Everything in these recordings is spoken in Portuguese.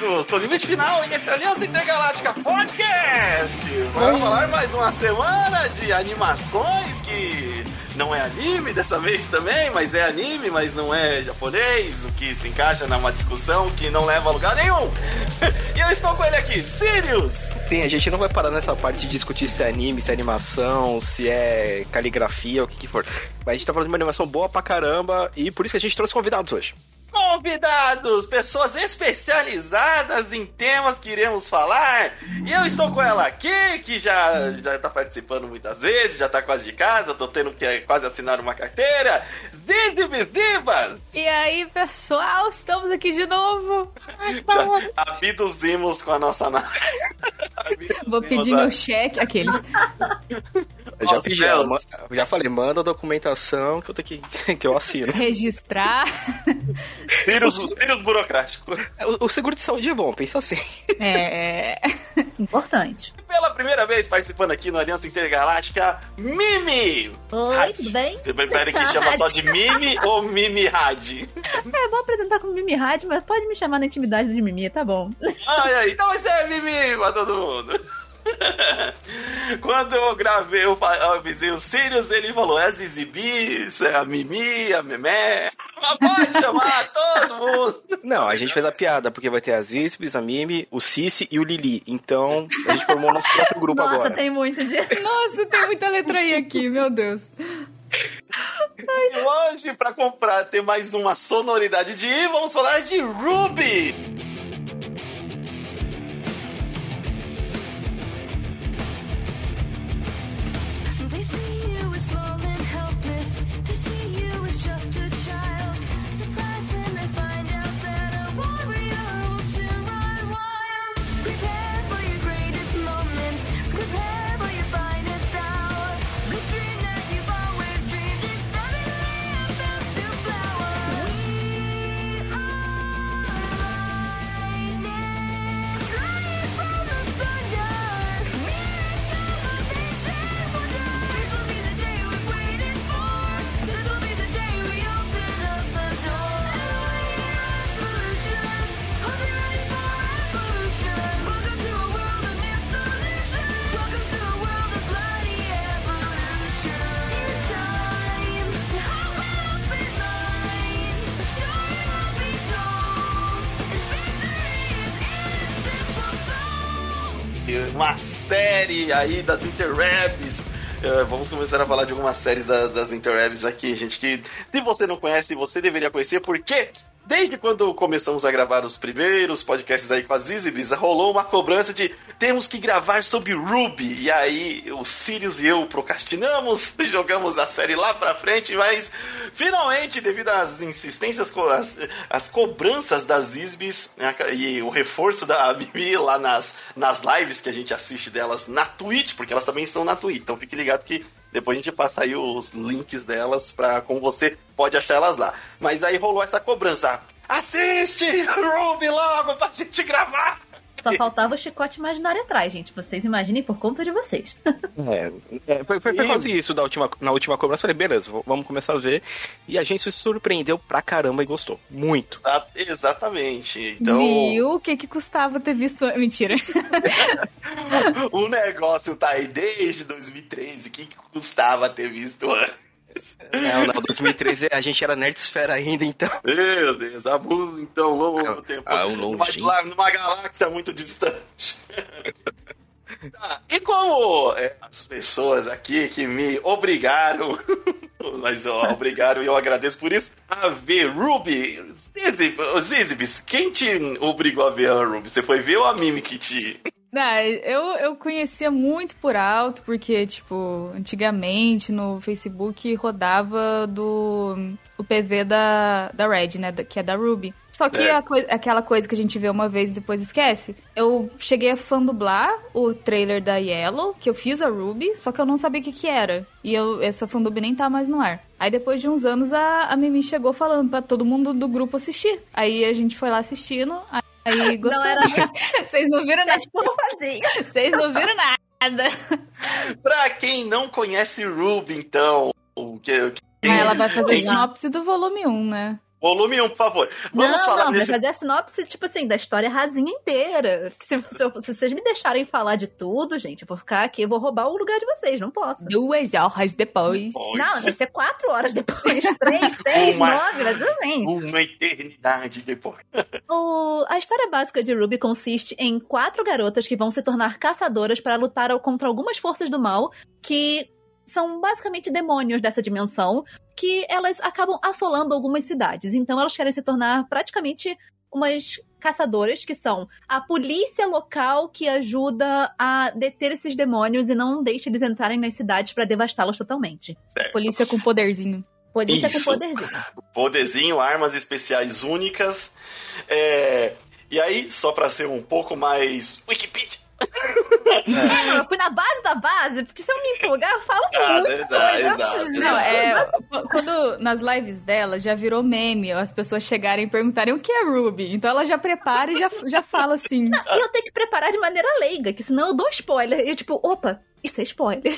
Estou no limite final e esse é Aliança Intergaláctica Podcast! Para falar mais uma semana de animações que não é anime dessa vez também, mas é anime, mas não é japonês, o que se encaixa numa discussão que não leva a lugar nenhum. e eu estou com ele aqui, Sirius! Tem, a gente não vai parar nessa parte de discutir se é anime, se é animação, se é caligrafia, o que, que for. Mas a gente tá falando de uma animação boa pra caramba e por isso que a gente trouxe convidados hoje convidados, pessoas especializadas em temas que iremos falar. E eu estou com ela aqui, que já, já tá participando muitas vezes, já tá quase de casa, tô tendo que quase assinar uma carteira. Zizibis Divas! E aí, pessoal, estamos aqui de novo. Já abduzimos com a nossa nave. Vou pedir meu cheque, aqueles. Eu já pedi, já, já falei, manda a documentação que eu tenho que, que eu assino. Registrar. Vírus, vírus burocrático. O, o, seguro de saúde é bom, pensa assim. É. Importante. Pela primeira vez participando aqui no Aliança Intergaláctica, Mimi! Oi, Had. tudo bem? Você prefere que chama só de Mimi ou Mimi Had? É, vou apresentar como Mimi Had, mas pode me chamar na intimidade de Mimi, tá bom. Ai, ai, então você é Mimi pra todo mundo. Quando eu gravei, eu avisei o Sirius, ele falou: é a Zizibi, é a Mimi, a Memé. Mas pode chamar todo mundo. Não, a gente fez a piada, porque vai ter a Zizibis, a Mimi, o Cici e o Lili. Então, a gente formou nosso próprio grupo Nossa, agora. Nossa, tem muito de... Nossa, tem muita letra aí aqui, meu Deus. E hoje, para comprar, ter mais uma sonoridade de I, vamos falar de Ruby. Série aí das interwebs. Uh, vamos começar a falar de algumas séries da, das interwebs aqui, gente, que se você não conhece, você deveria conhecer, porque Desde quando começamos a gravar os primeiros podcasts aí com as Easybis, rolou uma cobrança de temos que gravar sobre Ruby. E aí o Sirius e eu procrastinamos, jogamos a série lá pra frente, mas finalmente, devido às insistências, as, as cobranças das Easybis né, e o reforço da Mimi lá nas, nas lives que a gente assiste delas na Twitch, porque elas também estão na Twitch. Então fique ligado que depois a gente passa aí os links delas para como você pode achar elas lá. Mas aí rolou essa cobrança. Assiste Ruby logo pra gente gravar! Só faltava o chicote imaginário atrás, gente. Vocês imaginem por conta de vocês. É, é foi, foi, foi quase isso da última, na última cobrança. Falei, beleza, vamos começar a ver. E a gente se surpreendeu pra caramba e gostou. Muito. Ah, exatamente. Então... Viu o que que custava ter visto... Mentira. o negócio tá aí desde 2013. O que, que custava ter visto antes? Não, não, 2013 a gente era Nerdsfera ainda, então. Meu Deus, abuso, então, vamos no tempo. Ah, um numa, numa galáxia muito distante. Tá, e como é, as pessoas aqui que me obrigaram, mas ó, obrigaram e eu agradeço por isso, a ver Ruby, Zizibis, quem te obrigou a ver a Ruby? Você foi ver ou a Mimi que te... Não, eu, eu conhecia muito por alto, porque, tipo, antigamente no Facebook rodava do o PV da, da Red, né? Que é da Ruby. Só que é. coi aquela coisa que a gente vê uma vez e depois esquece. Eu cheguei a fandublar o trailer da Yellow, que eu fiz a Ruby, só que eu não sabia o que, que era. E eu, essa fandub nem tá mais no ar. Aí depois de uns anos a, a Mimi chegou falando para todo mundo do grupo assistir. Aí a gente foi lá assistindo. Aí Aí gostou. Não era... Vocês não viram nada. Vocês não viram nada. pra quem não conhece Ruby, então, o que. Ah, ela vai fazer sinopse do volume 1, né? Volume 1, por favor. Vamos não, falar não, vai desse... fazer a sinopse, tipo assim, da história rasinha inteira. Se, se, eu- se vocês me deixarem falar de tudo, gente, eu vou ficar aqui, eu vou roubar o lugar de vocês, não posso. Duas horas depois. Não, vai ser quatro horas depois, três, seis, Uma- nove, vai ser assim. Uma eternidade depois. O- a história básica de Ruby consiste em quatro garotas que vão se tornar caçadoras para lutar contra algumas forças do mal que são basicamente demônios dessa dimensão que elas acabam assolando algumas cidades. Então elas querem se tornar praticamente umas caçadoras que são a polícia local que ajuda a deter esses demônios e não deixa eles entrarem nas cidades para devastá-las totalmente. Certo. Polícia com poderzinho. Polícia Isso. com poderzinho. Poderzinho, armas especiais únicas. É, E aí, só pra ser um pouco mais Wikipedia. Não, eu fui na base da base, porque se eu me empolgar, eu falo Ah, muito. exato, exato. Não, é. Quando nas lives dela já virou meme, as pessoas chegarem e perguntarem o que é Ruby. Então ela já prepara e já, já fala assim. E eu tenho que preparar de maneira leiga, que senão eu dou spoiler. E eu, tipo, opa, isso é spoiler.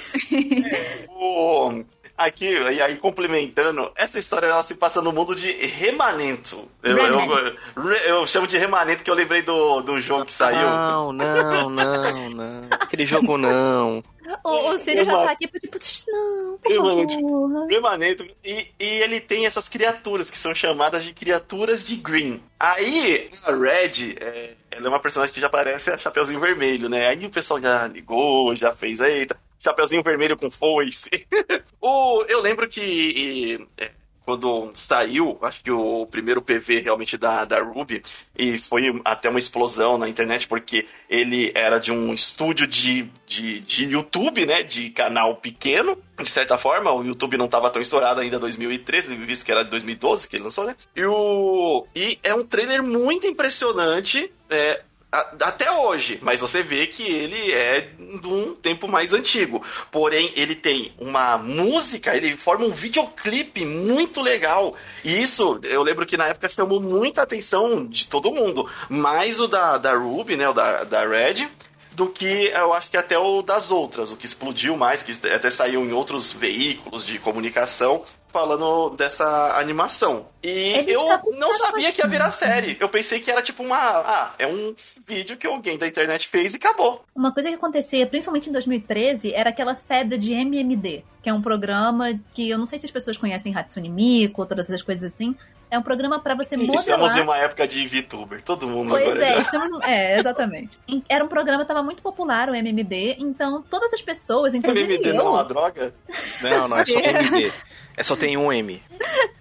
O- Aqui, e aí complementando, essa história ela se passa no mundo de remanento. Eu, eu- re- eu chamo de remanento que eu lembrei do, do jogo que saiu. Não, não, não, não. Aquele jogo não. O, o Círio já tá aqui, tipo, não, por Eu favor. Remanento. E, e ele tem essas criaturas que são chamadas de criaturas de Green. Aí, a Red, é, ela é uma personagem que já parece a Chapeuzinho Vermelho, né? Aí o pessoal já ligou, já fez, eita, Chapeuzinho Vermelho com foice. o, eu lembro que e, é, quando saiu, acho que o primeiro PV realmente da, da Ruby, e foi até uma explosão na internet, porque ele era de um estúdio de, de, de YouTube, né? De canal pequeno. De certa forma, o YouTube não estava tão estourado ainda em 2013, visto que era de 2012 que ele lançou, né? E, o, e é um trailer muito impressionante. É, até hoje, mas você vê que ele é de um tempo mais antigo. Porém, ele tem uma música, ele forma um videoclipe muito legal. E isso, eu lembro que na época chamou muita atenção de todo mundo. Mais o da, da Ruby, né, o da, da Red, do que eu acho que até o das outras, o que explodiu mais, que até saiu em outros veículos de comunicação. Falando dessa animação. E Eles eu não sabia que ia virar série. Eu pensei que era tipo uma. Ah, é um vídeo que alguém da internet fez e acabou. Uma coisa que acontecia, principalmente em 2013, era aquela febre de MMD, que é um programa que eu não sei se as pessoas conhecem Hatsune Miku, todas essas coisas assim. É um programa pra você Estamos em modelar. uma época de VTuber. Todo mundo Pois agora é, já. estamos... é, exatamente. Era um programa que tava muito popular, o MMD, então todas as pessoas, inclusive MMD eu, não é uma droga? Não, não, é só MD. É só tem um M.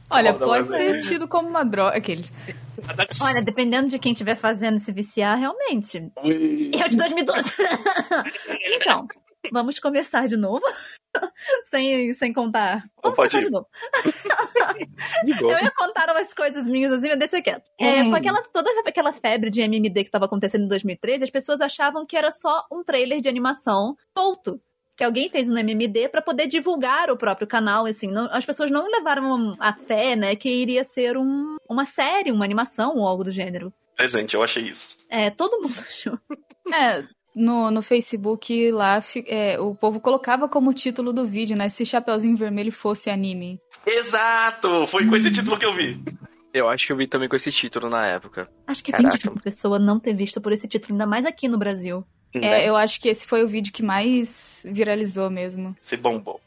Olha, pode ser é. tido como uma droga. Aqueles. Olha, dependendo de quem estiver fazendo se viciar, realmente. Ui. Eu de 2012. então, vamos começar de novo. sem, sem contar. Vamos Pode começar ir. de novo. Eu ia contar umas coisas minhas assim, mas deixa quieto. É, Hum. com aquela, toda aquela febre de MMD que tava acontecendo em 2013, as pessoas achavam que era só um trailer de animação solto. Que alguém fez no MMD pra poder divulgar o próprio canal, assim. não- as pessoas não levaram a fé, né, que iria ser um- uma série, uma animação ou algo do gênero. Presente, eu achei isso. É, todo mundo achou. É, no, no Facebook lá, é, o povo colocava como título do vídeo, né? Se Chapeuzinho Vermelho fosse anime. Exato! Foi com esse título que eu vi. Eu acho que eu vi também com esse título na época. Acho que é bem Caraca. difícil a pessoa não ter visto por esse título, ainda mais aqui no Brasil. Né? É, eu acho que esse foi o vídeo que mais viralizou mesmo. Esse bombom.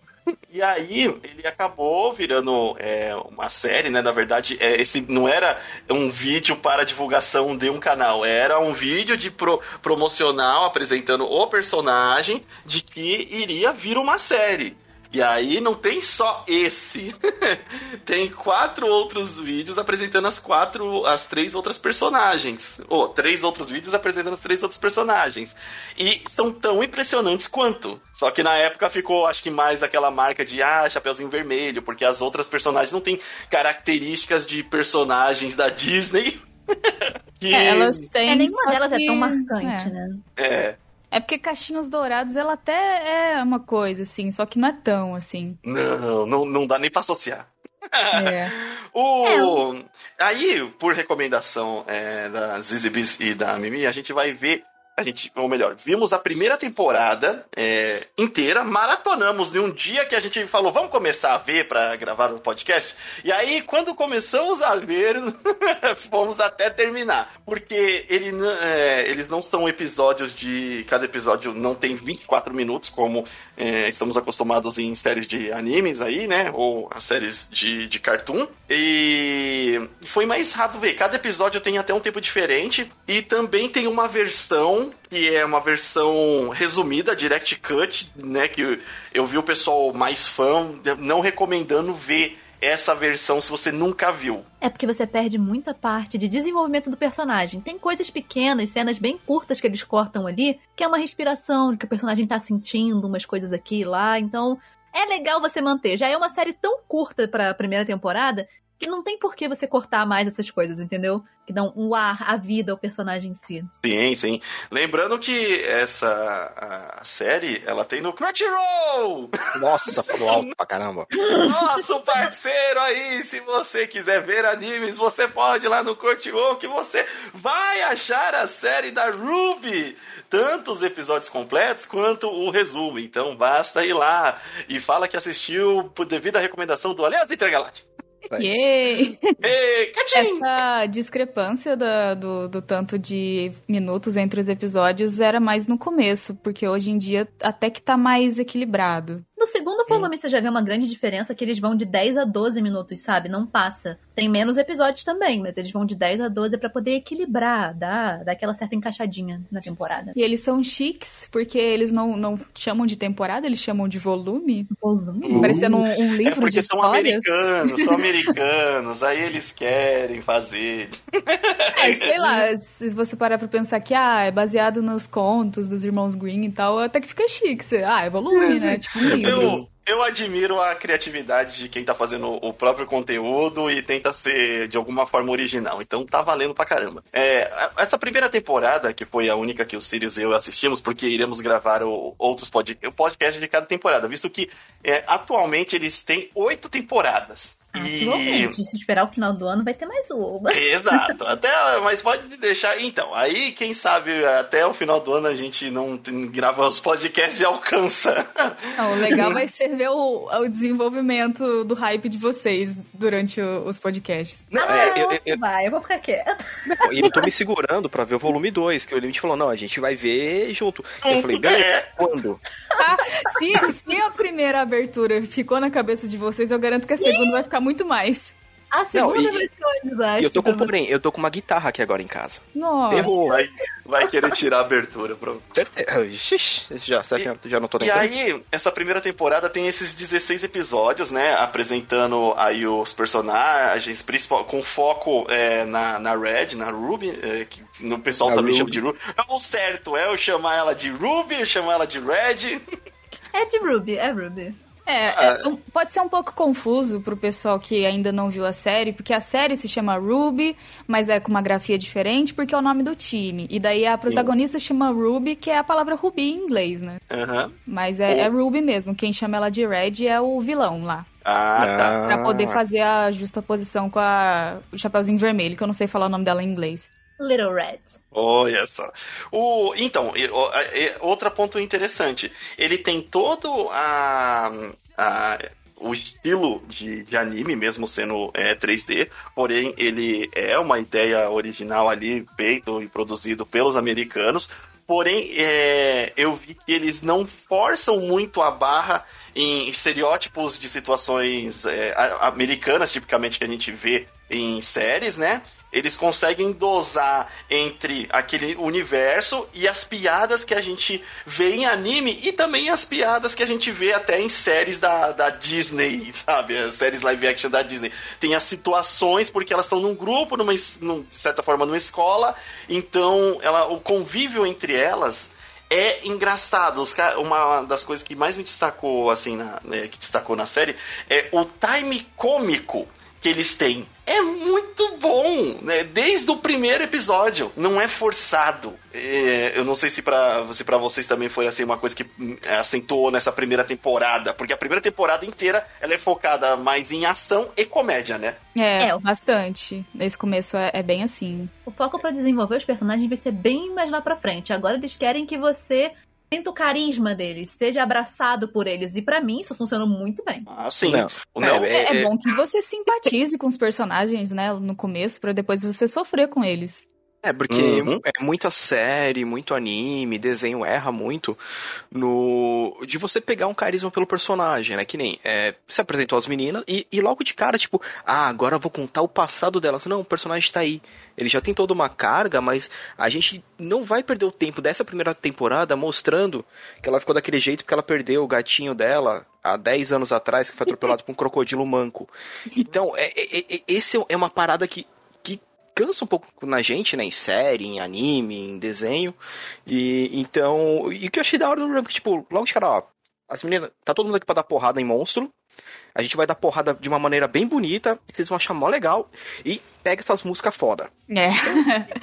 E aí, ele acabou virando é, uma série, né? Na verdade, é, esse não era um vídeo para divulgação de um canal, era um vídeo de pro- promocional apresentando o personagem de que iria vir uma série. E aí não tem só esse. tem quatro outros vídeos apresentando as quatro, as três outras personagens. Ou três outros vídeos apresentando as três outros personagens. E são tão impressionantes quanto. Só que na época ficou, acho que mais aquela marca de ah, Chapeuzinho Vermelho, porque as outras personagens não têm características de personagens da Disney. que É, elas têm. É, nenhuma delas que- é tão marcante, é. né? é. É porque Caixinhos Dourados, ela até é uma coisa, assim, só que não é tão, assim. Não, não, não dá nem pra associar. É. O... Aí, por recomendação é, da Zizi Bis e da Mimi, a gente vai ver a gente, ou melhor, vimos a primeira temporada é, inteira, maratonamos em um dia que a gente falou, vamos começar a ver para gravar o podcast. E aí, quando começamos a ver, fomos até terminar. Porque ele, é, eles não são episódios de. Cada episódio não tem 24 minutos, como é, estamos acostumados em séries de animes aí, né? Ou as séries de, de cartoon. E foi mais rápido ver. Cada episódio tem até um tempo diferente. E também tem uma versão que é uma versão resumida, direct cut, né? Que eu vi o pessoal mais fã não recomendando ver essa versão se você nunca viu. É porque você perde muita parte de desenvolvimento do personagem. Tem coisas pequenas, cenas bem curtas que eles cortam ali, que é uma respiração, que o personagem tá sentindo umas coisas aqui e lá. Então, é legal você manter. Já é uma série tão curta para a primeira temporada que não tem por que você cortar mais essas coisas, entendeu? Que dão um ar, a vida ao personagem em si. Sim, sim. Lembrando que essa a série, ela tem no Crunchyroll! Nossa, falou alto pra caramba. Nosso parceiro aí, se você quiser ver animes, você pode ir lá no Crunchyroll que você vai achar a série da Ruby! Tanto os episódios completos quanto o resumo. Então basta ir lá e fala que assistiu devido à recomendação do Aliás Intergaláctico. Yay! Essa discrepância da, do, do tanto de minutos entre os episódios era mais no começo, porque hoje em dia até que tá mais equilibrado. No segundo volume, você já vê uma grande diferença que eles vão de 10 a 12 minutos, sabe? Não passa. Tem menos episódios também, mas eles vão de 10 a 12 para poder equilibrar, dar, dar aquela certa encaixadinha na temporada. E eles são chiques, porque eles não, não chamam de temporada, eles chamam de volume. Volume? Parecendo um, um livro é porque de são histórias. americanos, são americanos, aí eles querem fazer. É, sei lá, se você parar pra pensar que ah, é baseado nos contos dos irmãos Green e tal, até que fica chique. Você, ah, é volume, né? Tipo um livro. Eu, eu admiro a criatividade de quem tá fazendo o próprio conteúdo e tenta ser de alguma forma original. Então tá valendo pra caramba. É, essa primeira temporada, que foi a única que o Sirius e eu assistimos, porque iremos gravar o, outros pod, o podcast de cada temporada, visto que é, atualmente eles têm oito temporadas. E... Atualmente, se esperar o final do ano, vai ter mais uma. Exato. Até, mas pode deixar. Então, aí, quem sabe, até o final do ano a gente não grava os podcasts e alcança. Não, o legal vai ser ver o, o desenvolvimento do hype de vocês durante o- os podcasts. Não, ah, é, eu, eu, vai, eu vou ficar quieta. não, e eu tô me segurando pra ver o volume 2, que o Limite falou, não, a gente vai ver junto. Eu falei, beleza, quando? Se, se a primeira abertura ficou na cabeça de vocês, eu garanto que a segunda vai ficar muito mais. A segunda e- vai ser um desastre. E eu tô com, porém, eu tô com uma guitarra aqui agora em casa. Nossa. Errou. Vai, vai querer tirar a abertura, pronto. Certeza. Xixi, já, você já, já não tô E tentando? aí, essa primeira temporada tem esses 16 episódios, né? Apresentando aí os personagens, principal, com foco é, na, na Red, na Ruby, é, que o pessoal Na também Ruby. chama de Ruby. É o certo, é eu chamar ela de Ruby, eu chamar ela de Red. É de Ruby, é Ruby. É, é, um- pode ser um pouco confuso pro pessoal que ainda não viu a série, porque a série se chama Ruby, mas é com uma grafia diferente porque é o nome do time. E daí a protagonista chama Ruby, que é a palavra rubi em inglês, né? Aham. Mas é, é Ruby mesmo. Quem chama ela de Red é o vilão lá. Ah, tá. Pra poder fazer a justa posição com a, o Chapeuzinho Vermelho, que eu não sei falar o nome dela em inglês. Little Red. Olha só. O, então, outro ponto interessante. Ele tem todo a, a- o estilo de, de anime, mesmo sendo é, 3D, porém ele é uma ideia original ali, feito e produzido pelos americanos. Porém, é, eu vi que eles não forçam muito a barra em estereótipos de situações é, americanas, tipicamente que a gente vê em séries, né? Eles conseguem dosar entre aquele universo e as piadas que a gente vê em anime e também as piadas que a gente vê até em séries da, da Disney, sabe? As séries live action da Disney. Tem as situações porque elas estão num grupo, numa, num- de certa forma, numa escola, então ela, o convívio entre elas é engraçado. Uma das coisas que mais me destacou, assim, na, né, que destacou na série, é o time cômico que eles têm é muito bom, né? Desde o primeiro episódio, não é forçado. É, eu não sei se para se pra vocês também foi assim uma coisa que hum, acentuou nessa primeira temporada, porque a primeira temporada inteira ela é focada mais em ação e comédia, né? É, é. bastante. Nesse começo é, é bem assim. O foco para desenvolver os personagens vai ser bem mais lá pra frente. Agora eles querem que você sinta o carisma deles, seja abraçado por eles. E para mim isso funcionou muito bem. Ah, sim. Não. Não, é, é, é, bom que você simpatize com os personagens, né, no começo, para depois você sofrer com eles. É, porque uhum. é muita série, muito anime, desenho erra muito no. de você pegar um carisma pelo personagem, né? Que nem é, você apresentou as meninas e, e logo de cara, tipo, ah, agora eu vou contar o passado delas. Não, o personagem tá aí. Ele já tem toda uma carga, mas a gente não vai perder o tempo dessa primeira temporada mostrando que ela ficou daquele jeito porque ela perdeu o gatinho dela há 10 anos atrás, que foi atropelado por um crocodilo manco. Então, é, é, é, esse é uma parada que cansa um pouco na gente, né? Em série, em anime, em desenho. E então. E o que eu achei da hora do Ramp, tipo, logo de cara, ó. As meninas, tá todo mundo aqui pra dar porrada em monstro. A gente vai dar porrada de uma maneira bem bonita, vocês vão achar mó legal. E pega essas músicas foda. É. Então,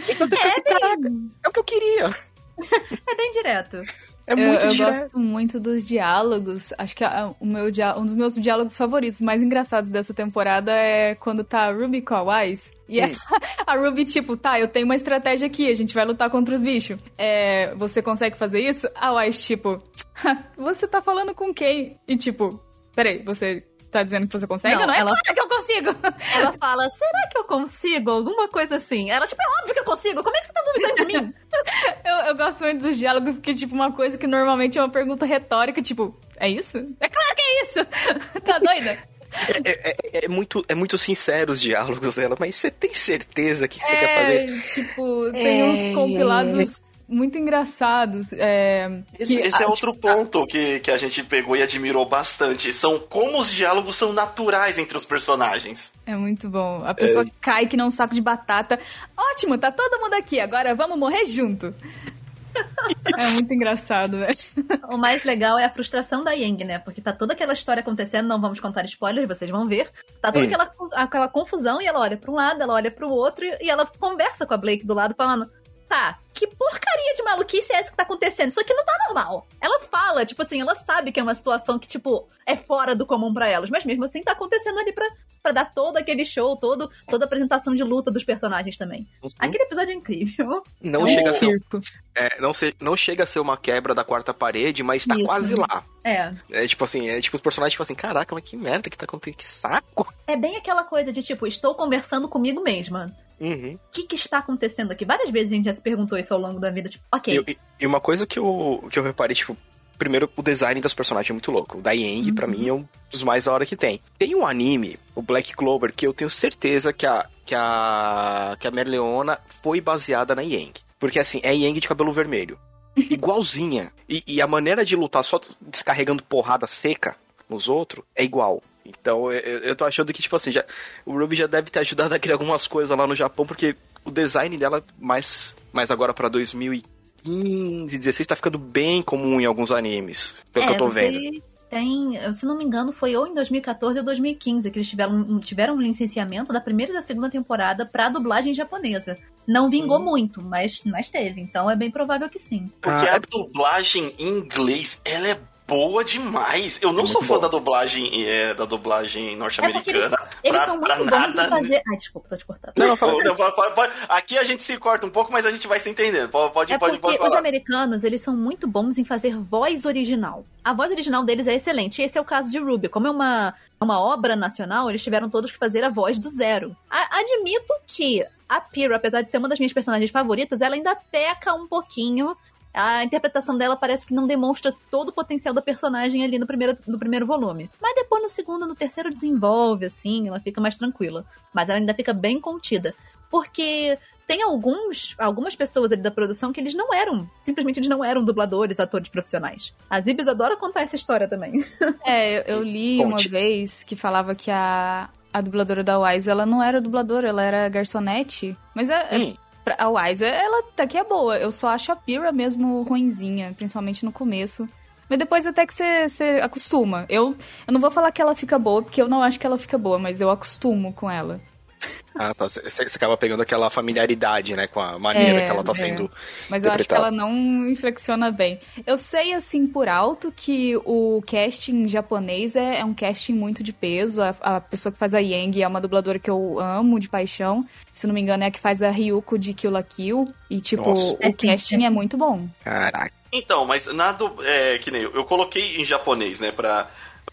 então você é, fica assim, é o que eu queria. É bem direto. É muito eu, eu gosto muito dos diálogos. Acho que a, o meu, um dos meus diálogos favoritos, mais engraçados dessa temporada é quando tá a Ruby com a Wise. E a, a, Ruby, tipo, tá, eu tenho uma estratégia aqui, a gente vai lutar contra os bichos. É, você consegue fazer isso? A Wise, tipo, você tá falando com quem? E tipo, peraí, você tá dizendo que você consegue? Não, não é ela... claro que eu consigo! Ela fala, será que eu consigo? Alguma coisa assim. Ela, tipo, é óbvio que eu consigo. Como é que você tá duvidando de mim? eu, eu gosto muito dos diálogos, porque, tipo, uma coisa que normalmente é uma pergunta retórica, tipo, é isso? É claro que é isso! tá doida? É, é, é, é, muito, é muito sincero os diálogos dela, mas você tem certeza que você quer fazer isso? Tipo, tem uns é. compilados muito engraçados. É, esse, que, esse é outro tipo, ponto que, que a gente pegou e admirou bastante. São como os diálogos são naturais entre os personagens. É muito bom. A pessoa é... cai que não um saco de batata. Ótimo, tá todo mundo aqui. Agora vamos morrer junto. É muito engraçado, velho. O mais legal é a frustração da Yang, né? Porque tá toda aquela história acontecendo, não vamos contar spoilers, vocês vão ver. Tá toda aquela, aquela confusão e ela olha pra um lado, ela olha pro outro e ela conversa com a Blake do lado, falando: tá, que porcaria de maluquice é essa que tá acontecendo? Isso aqui não tá normal. Ela fala, tipo assim, ela sabe que é uma situação que, tipo, é fora do comum para elas, mas mesmo assim tá acontecendo ali pra, pra dar todo aquele show, todo, toda a apresentação de luta dos personagens também. Uhum. Aquele episódio é incrível. Não, é chega a ser, é, não, se, não chega a ser uma quebra da quarta parede, mas tá Isso. quase lá. É. É tipo assim, é tipo os personagens, tipo assim, caraca, mas que merda que tá acontecendo, que saco. É bem aquela coisa de, tipo, estou conversando comigo mesma. O uhum. que, que está acontecendo aqui? Várias vezes a gente já se perguntou isso ao longo da vida, tipo, ok. E, e uma coisa que eu, que eu reparei, tipo, primeiro, o design dos personagens é muito louco. O da Yang, uhum. pra mim, é um dos mais da hora que tem. Tem um anime, o Black Clover, que eu tenho certeza que a, que a, que a Merleona foi baseada na Yang. Porque, assim, é Yang de cabelo vermelho. Igualzinha. E, e, a maneira de lutar só descarregando porrada seca nos outros é igual. Então eu, eu tô achando que, tipo assim, já, o Ruby já deve ter ajudado a criar algumas coisas lá no Japão, porque o design dela, mais, mais agora pra 2015, 16, tá ficando bem comum em alguns animes, pelo é, que eu tô vendo. Tem, se não me engano, foi ou em 2014 ou 2015 que eles tiveram, tiveram um licenciamento da primeira e da segunda temporada pra dublagem japonesa. Não vingou hum. muito, mas, mas teve. Então é bem provável que sim. Porque ah, a dublagem em inglês, ela é boa demais. Eu não é sou fã da dublagem, é, da dublagem norte-americana. É eles, eles são muito bons nada... em fazer. Ai, desculpa, tô te cortando. Não, não, pode, pode, aqui a gente se corta um pouco, mas a gente vai se entendendo. Pode, pode, é pode, porque pode os americanos, eles são muito bons em fazer voz original. A voz original deles é excelente. E esse é o caso de Ruby. Como é uma, uma obra nacional, eles tiveram todos que fazer a voz do zero. A, admito que a Pyro, apesar de ser uma das minhas personagens favoritas, ela ainda peca um pouquinho a interpretação dela parece que não demonstra todo o potencial da personagem ali no primeiro, no primeiro volume. Mas depois no segundo, no terceiro desenvolve, assim, ela fica mais tranquila. Mas ela ainda fica bem contida. Porque tem alguns, algumas pessoas ali da produção que eles não eram, simplesmente eles não eram dubladores, atores profissionais. A Zibes adora contar essa história também. É, eu, eu li Conte. uma vez que falava que a, a dubladora da Wise, ela não era dubladora, ela era garçonete. Mas é, hum a Wise, ela até que é boa. Eu só acho a Pyrrha mesmo ruinzinha, principalmente no começo. Mas depois até que você, você acostuma. Eu, eu não vou falar que ela fica boa, porque eu não acho que ela fica boa, mas eu acostumo com ela. Ah, tá. Você acaba pegando aquela familiaridade, né, com a maneira É, que ela tá é. sendo Mas eu acho que ela não inflexiona bem. Eu sei, assim, por alto, que o casting japonês é, é um casting muito de peso. A, a pessoa que faz a Yang é uma dubladora que eu amo de paixão. Se não me engano, é a que faz a Ryuko de Kill la Kill. E, tipo, Nossa. o É sim, casting é sim. é muito bom. Caraca. Então, mas nada. É, que nem eu, eu coloquei em japonês, né, pra,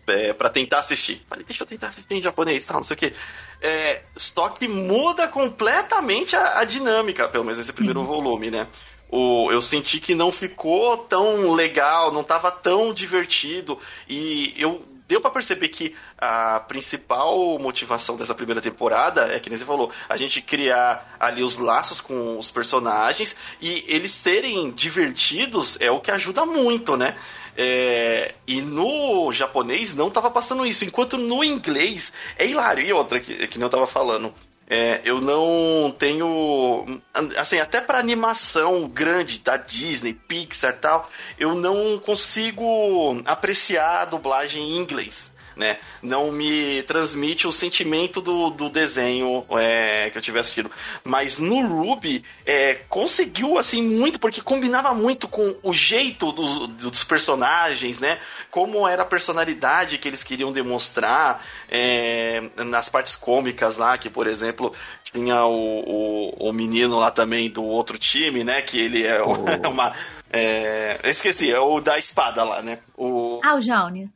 é, pra tentar assistir. Falei, deixa eu tentar assistir em japonês tal, não sei o quê. É, só que muda completamente a, a dinâmica, pelo menos nesse primeiro volume, né? O, eu senti que não ficou tão legal, não tava tão divertido. E eu deu pra perceber que a principal motivação dessa primeira temporada é que nem você falou, a gente criar ali os laços com os personagens e eles serem divertidos é o que ajuda muito, né? É, e no japonês não tava passando isso, enquanto no inglês é hilário. E outra que, que eu tava falando. É, eu não tenho. Assim, até pra animação grande da Disney, Pixar tal, eu não consigo apreciar a dublagem em inglês. Né? Não me transmite o sentimento do, do desenho é, que eu tivesse assistido. Mas no Ruby é, conseguiu assim muito, porque combinava muito com o jeito do- dos personagens, né? Como era a personalidade que eles queriam demonstrar é, nas partes cômicas lá, que por exemplo tinha o, o, o menino lá também do outro time, né? Que ele é uma. É, eu esqueci, é o da espada lá, né? O, Ah, o Jaune.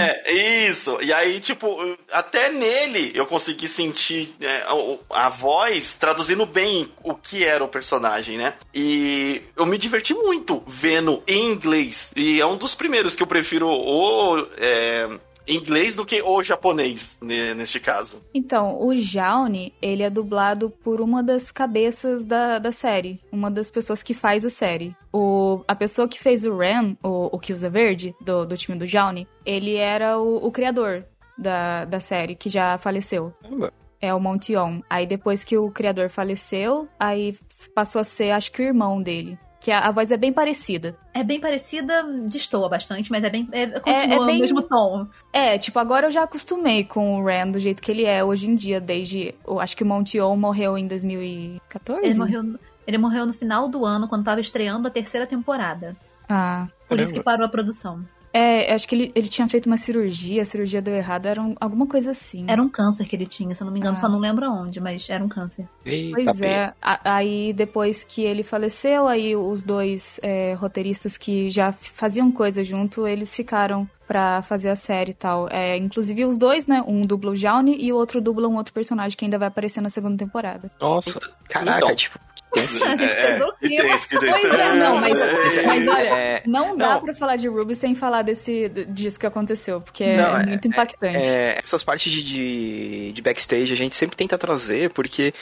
É, isso. E aí, tipo, até nele eu consegui sentir é, a, a voz traduzindo bem o que era o personagem, né? E eu me diverti muito vendo em inglês. E é um dos primeiros que eu prefiro o é, inglês do que o japonês, ne- neste caso. Então, o Jaune, ele é dublado por uma das cabeças da, da série. Uma das pessoas que faz a série. O, a pessoa que fez o Ren, o, o que usa verde, do, do time do Jaune, ele era o, o criador da, da série, que já faleceu. Caramba. É o Montion. Aí depois que o criador faleceu, aí passou a ser, acho que o irmão dele. Que a, a voz é bem parecida. É bem parecida, destoa bastante, mas é bem. É, continua é bem- no mesmo tom. É, tipo, agora eu já acostumei com o Ren do jeito que ele é hoje em dia, desde. Eu acho que o Montion morreu em 2014. Ele morreu, no- ele morreu no final do ano, quando tava estreando a terceira temporada. Ah. Por isso que Caramba. parou a produção. É, acho que ele, ele tinha feito uma cirurgia, a cirurgia deu errado, era um- alguma coisa assim. Era um câncer que ele tinha, se eu não me engano, Ah. só não lembro aonde, mas era um câncer. Eita, Pois pega. é, a- aí depois que ele faleceu, aí os dois é, roteiristas que já faziam coisa junto, eles ficaram pra fazer a série e tal. É, inclusive os dois, né? Um dubla o Jaune e o outro dubla um outro personagem que ainda vai aparecer na segunda temporada. Nossa, caraca, Então. tipo. Tem- A gente pesou o que clima. tem, que tem. Pois é, não, mas, É, mas olha, é, não dá não. pra falar de Ruby sem falar desse, disso que aconteceu, porque é, Não, é- muito impactante. É, essas partes de, de, de backstage a gente sempre tenta trazer, porque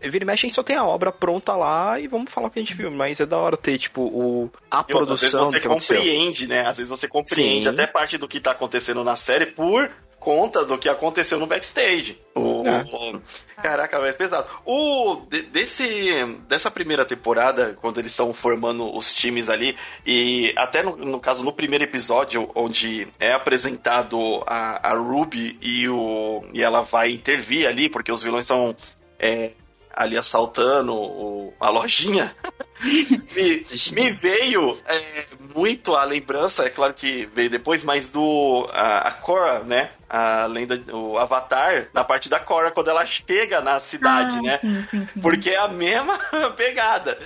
vira e mexe a gente só tem a obra pronta lá e vamos falar o que a gente viu. Mas é da hora ter, tipo, o, a E outra, às vezes produção você que aconteceu. compreende, né? Às vezes você compreende Sim. até parte do que tá acontecendo na série por conta do que aconteceu no backstage. O, É. o- caraca, é pesado. O de- desse dessa primeira temporada, quando eles estão formando os times ali e até no, no caso no primeiro episódio onde é apresentado a, a Ruby e o e ela vai intervir ali porque os vilões estão é, ali assaltando o- a lojinha. me, me veio é, muito a lembrança, é claro que veio depois, mas do a, a Korra, né? A lenda, o Avatar, na parte da Korra, quando ela chega na cidade, Ah, né? Sim, sim, sim. Porque é a mesma pegada.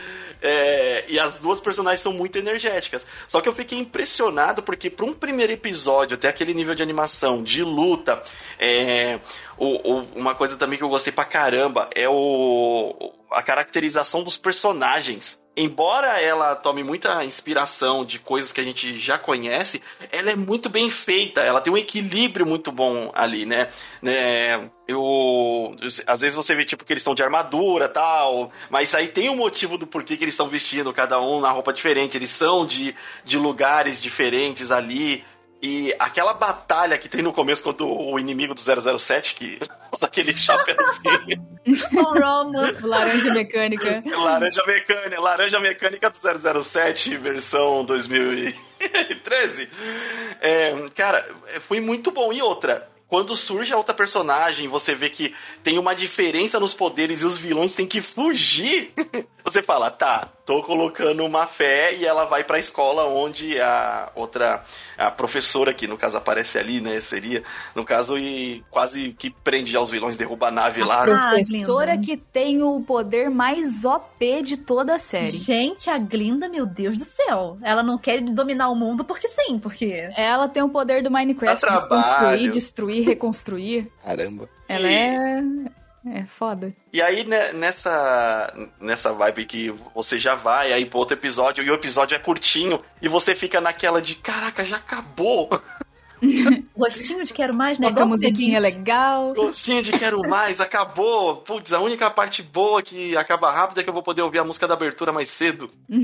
É, e as duas personagens são muito energéticas. Só que eu fiquei impressionado porque, para um primeiro episódio, até aquele nível de animação, de luta, é, o- o- uma coisa também que eu gostei pra caramba é o, a caracterização dos personagens. Embora ela tome muita inspiração de coisas que a gente já conhece, ela é muito bem feita, ela tem um equilíbrio muito bom ali, né? né? Eu, às vezes você vê tipo que eles estão de armadura tal, mas aí tem um motivo do porquê que eles estão vestindo cada um na roupa diferente, eles são de, de lugares diferentes ali. E aquela batalha que tem no começo contra o inimigo do 007, que usa aquele chapéuzinho. O Roman. Laranja mecânica. laranja mecânica, laranja mecânica do 007, versão 2013. É, cara, foi muito bom. E outra, quando surge a outra personagem, você vê que tem uma diferença nos poderes e os vilões têm que fugir. Você fala, tá, tô colocando uma fé e ela vai pra escola onde a outra, a professora, que no caso aparece ali, né, seria, no caso, e quase que prende aos vilões, derruba a nave lá. Ah, Professora Glinda. que tem o poder mais OP de toda a série. Gente, a Glinda, meu Deus do céu. Ela não quer dominar o mundo porque sim, porque. Ela tem o poder do Minecraft de construir, destruir, reconstruir. Caramba. Ela E- é. É foda. E aí, né, nessa, nessa vibe que você já vai aí pro outro episódio, e o episódio é curtinho, e você fica naquela de, caraca, já acabou. Gostinho de quero mais, né? Coloca a Igual musiquinha P20. legal. Gostinho de quero mais, acabou. Putz, a única parte boa que acaba rápido é que eu vou poder ouvir a música da abertura mais cedo.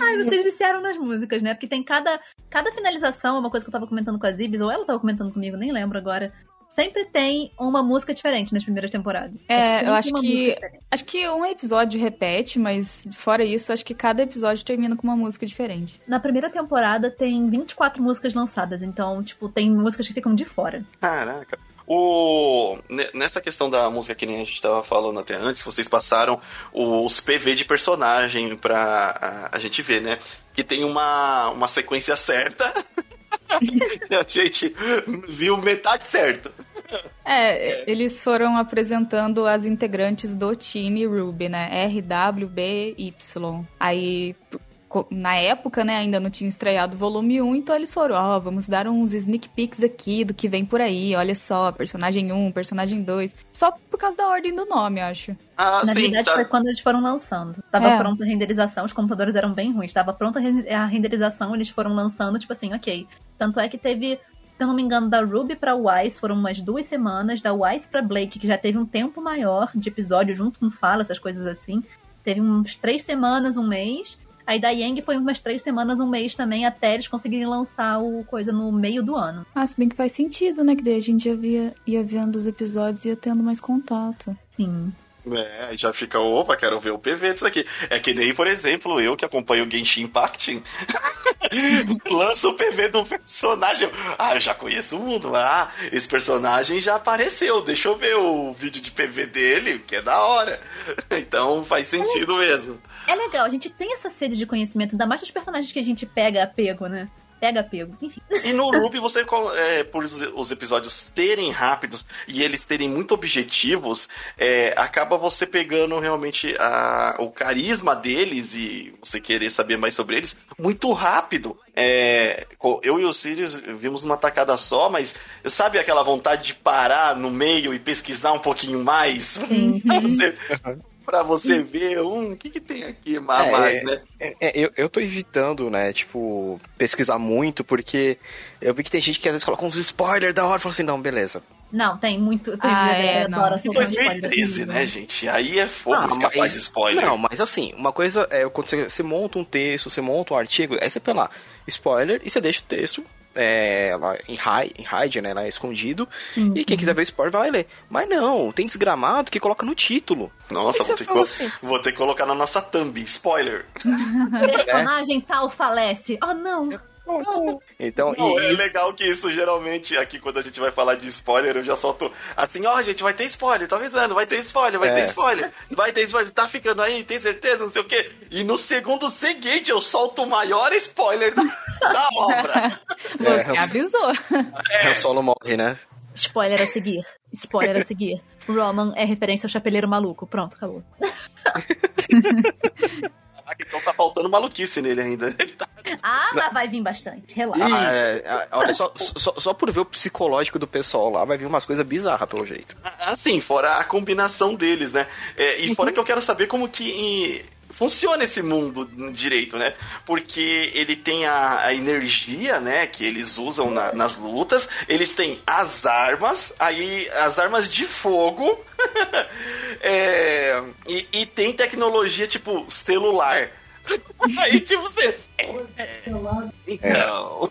Ai, vocês viciaram nas músicas, né? Porque tem cada, cada finalização, uma coisa que eu tava comentando com a Zibs, ou ela tava comentando comigo, nem lembro agora. Sempre tem uma música diferente nas primeiras temporadas. É, sempre eu acho que-. Acho que um episódio repete, mas fora isso, acho que cada episódio termina com uma música diferente. Na primeira temporada tem 24 músicas lançadas, então, tipo, tem músicas que ficam de fora. Caraca. O... ne- Nessa questão da música que nem a gente tava falando até antes, vocês passaram os PV de personagem pra a, a gente ver, né? Que tem uma, uma sequência certa. a gente viu metade certa. É, eles foram apresentando as integrantes do time Ruby, né? R, W, B, Y. Aí, na época, né, ainda não tinha estreado o volume 1, então eles foram, ó, vamos dar uns sneak peeks aqui do que vem por aí, olha só, personagem 1, personagem 2. Só por causa da ordem do nome, acho. Ah, Na sim, verdade, tá. foi quando eles foram lançando. Tava É. pronta a renderização, os computadores eram bem ruins. Tava pronta a renderização, eles foram lançando, tipo assim, ok. Tanto é que teve, se eu não me engano, da Ruby pra Wise foram umas duas semanas, da Wise pra Blake, que já teve um tempo maior de episódio junto com Fala, essas coisas assim. Teve uns três semanas, um mês. Aí da Yang foi umas três semanas, um mês também, até eles conseguirem lançar o coisa no meio do ano. Ah, se bem que faz sentido, né, que daí a gente ia, via, ia vendo os episódios e ia tendo mais contato. Sim. É, já fica, opa, quero ver o PV disso aqui. É que nem, por exemplo, eu que acompanho o Genshin Impact, lanço o PV do personagem. Ah, eu já conheço o mundo. Ah, esse personagem já apareceu. Deixa eu ver o vídeo de PV dele, que é da hora. Então faz sentido mesmo. É legal, a gente tem essa sede de conhecimento, ainda mais dos personagens que a gente pega apego, né? Pega apego, enfim. E no Ruby, você, é, por os, os episódios terem rápidos e eles terem muito objetivos, é, acaba você pegando realmente a- o carisma deles e você querer saber mais sobre eles muito rápido. É, eu e o Sirius vimos uma tacada só, mas sabe aquela vontade de parar no meio e pesquisar um pouquinho mais? Pra você, pra você ver, um, o que, que tem aqui a É, mais, né? É, é, eu, eu tô evitando, né, tipo, pesquisar muito, porque eu vi que tem gente que às vezes coloca uns spoilers da hora e fala assim, não, beleza. Não, tem muito. Tem Ah, é, não. adora spoiler 2013, assim, né, gente? Aí é fogo Ah, escapar mas- de spoiler. Não, mas assim, uma coisa é quando você, você monta um texto, você monta um artigo, aí você põe lá, spoiler, e você deixa o texto é, lá em hide, em hide, né, lá escondido, Sim, e quem quiser ver spoiler vai lá e ler. Mas não, tem desgramado que coloca no título. Nossa, vou você ter, que, assim, vou ter que colocar na nossa thumb. Spoiler. Personagem tal falece. Oh, não. Então, Não, e, é legal que isso geralmente, aqui quando a gente vai falar de spoiler, eu já solto assim, ó, gente, vai ter spoiler, tô avisando, vai ter spoiler, vai É. ter spoiler, vai ter spoiler, tá ficando aí, tem certeza, não sei o quê. E no segundo seguinte eu solto o maior spoiler da, da obra. Você É, avisou. Han Solo morre, né? Spoiler a seguir. Spoiler a seguir. Roman é referência ao chapeleiro maluco. Pronto, acabou. Caraca, então tá faltando maluquice nele ainda. Ele tá- Ah, mas vai vir bastante. Relaxa. Ah, é, é, olha, só, só, só por ver o psicológico do pessoal lá, vai vir umas coisas bizarras, pelo jeito. Assim, fora a combinação deles, né? É, e fora que eu quero saber como que funciona esse mundo direito, né? Porque ele tem a, a energia, né? Que eles usam na- nas lutas. Eles têm as armas, aí as armas de fogo. É, e, e tem tecnologia tipo celular. Aí, tipo, você. Então.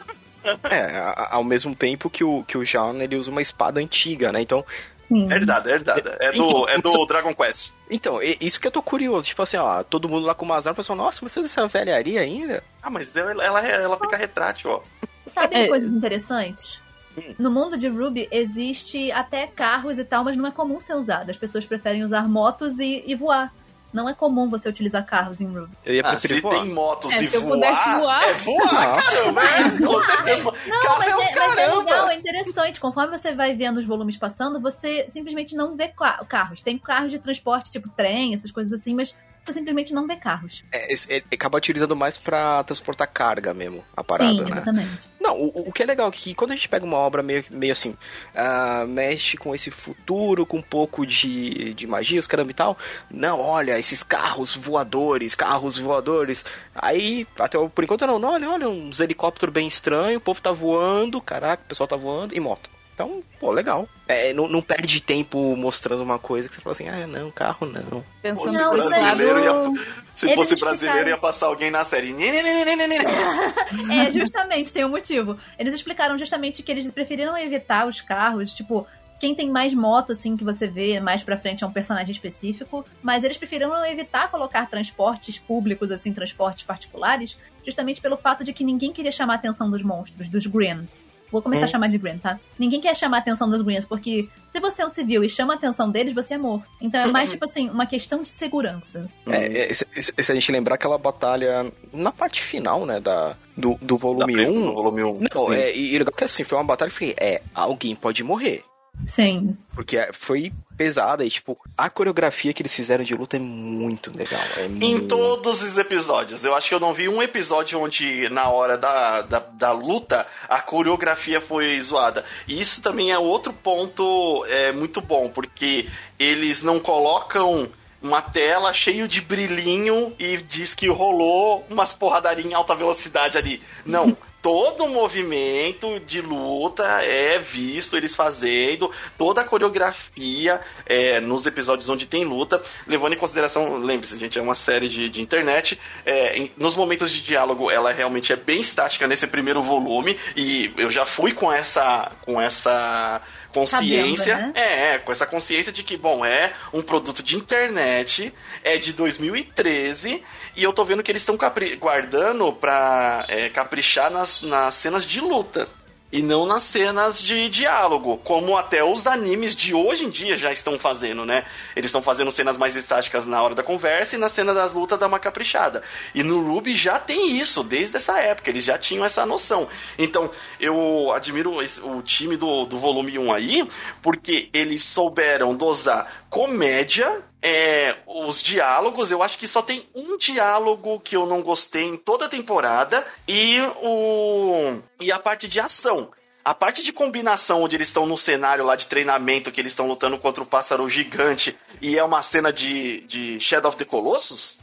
É, a- ao mesmo tempo que o, que o Jean, ele usa uma espada antiga, né? Então, Sim. É verdade, é verdade. É do, é do Dragon Quest. então, isso que eu tô curioso. Tipo assim, ó, todo mundo lá com umas armas, pessoal, nossa, mas você usa essa velharia ainda? Ah, mas ela, ela, ela fica retrátil, ó. Sabe É. coisas interessantes? Hum. No mundo de Ruby existe até carros e tal, mas não é comum ser usado. As pessoas preferem usar motos e, e voar. Não é comum você utilizar carros em Ruby. Eu ia Ah, preferir se voar. tem motos É, e se eu voar, pudesse voar. É voar, caramba! É, com certeza. Não, Carro mas é mas é legal, é interessante. Conforme você vai vendo os volumes passando, você simplesmente não vê ca- carros. Tem carros de transporte, tipo trem, essas coisas assim, mas você simplesmente não vê carros. É, ele acaba utilizando mais pra transportar carga mesmo, a parada, Sim, né? exatamente. Não, o, o que é legal é que quando a gente pega uma obra meio, meio assim, ah, mexe com esse futuro, com um pouco de, de magia, os caramba e tal. Não, olha, esses carros voadores, carros voadores. Aí, até por enquanto não, não, olha, olha, uns helicópteros bem estranhos, o povo tá voando, caraca, o pessoal tá voando, e moto. Então, pô, legal. É, não, não perde tempo mostrando uma coisa que você fala assim, ah, não, carro não. Pensando Não, brasileiro ia- Se Eles fosse explicaram. brasileiro, ia passar alguém na série. Nê, nê, nê. É, justamente, tem um motivo. Eles explicaram justamente que eles preferiram evitar os carros, tipo, quem tem mais moto, assim, que você vê mais pra frente é um personagem específico, mas eles preferiram evitar colocar transportes públicos, assim, transportes particulares, justamente pelo fato de que ninguém queria chamar a atenção dos monstros, dos Greens. Vou começar a Hum. chamar de Green, tá? Ninguém quer chamar a atenção dos Greens, porque se você é um civil e chama a atenção deles, você é morto. Então é mais, tipo assim, uma questão de segurança. É, é, se, se- a gente lembrar aquela batalha na parte final, né, da, do, do volume Da- 1, no volume 1. Não, é, e e legal que assim, foi uma batalha que foi, é, alguém pode morrer. Sim. Porque é, foi pesada e, tipo, a coreografia que eles fizeram de luta é muito legal. É Em muito... todos os episódios. Eu acho que eu não vi um episódio onde, na hora da, da, da luta, a coreografia foi zoada. E isso também é outro ponto é, muito bom, porque eles não colocam uma tela cheio de brilhinho e diz que rolou umas porradaria em alta velocidade ali. Não. Todo o movimento de luta é visto eles fazendo, toda a coreografia é, nos episódios onde tem luta, levando em consideração, lembre-se, gente, é uma série de, de internet, é, em- nos momentos de diálogo ela realmente é bem estática nesse primeiro volume, e eu já fui com essa, com essa consciência, Sabendo, né? é, é, com essa consciência de que, bom, é um produto de internet, é de 2013, e eu tô vendo que eles estão guardando pra é, caprichar nas, nas cenas de luta. E não nas cenas de diálogo, como até os animes de hoje em dia já estão fazendo, né? Eles estão fazendo cenas mais estáticas na hora da conversa e na cena das lutas dá uma caprichada. E no Ruby já tem isso, desde essa época, eles já tinham essa noção. Então, eu admiro o time do, do volume 1 aí, porque eles souberam dosar comédia é, os diálogos, eu acho que só tem um diálogo que eu não gostei em toda a temporada e o e a parte de ação. A parte de combinação onde eles estão no cenário lá de treinamento, que eles estão lutando contra o pássaro gigante e é uma cena de, de Shadow of the Colossus,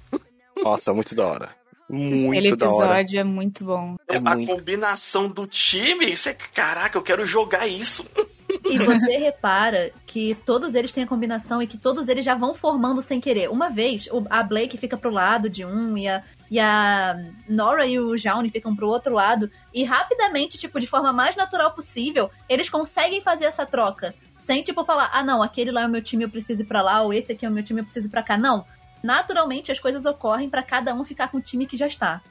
Nossa, muito da hora. Muito Aquele da hora. episódio é muito bom. É a muito. combinação do time, você, caraca, eu quero jogar isso. E você repara que todos eles têm a combinação e que todos eles já vão formando sem querer. Uma vez, a Blake fica pro lado de um e a, e a Nora e o Jaune ficam pro outro lado. E rapidamente, tipo, de forma mais natural possível, eles conseguem fazer essa troca. Sem, tipo, falar, ah, não, aquele lá é o meu time, eu preciso ir pra lá, ou esse aqui é o meu time, eu preciso ir pra cá. Não. Naturalmente, as coisas ocorrem pra cada um ficar com o time que já está.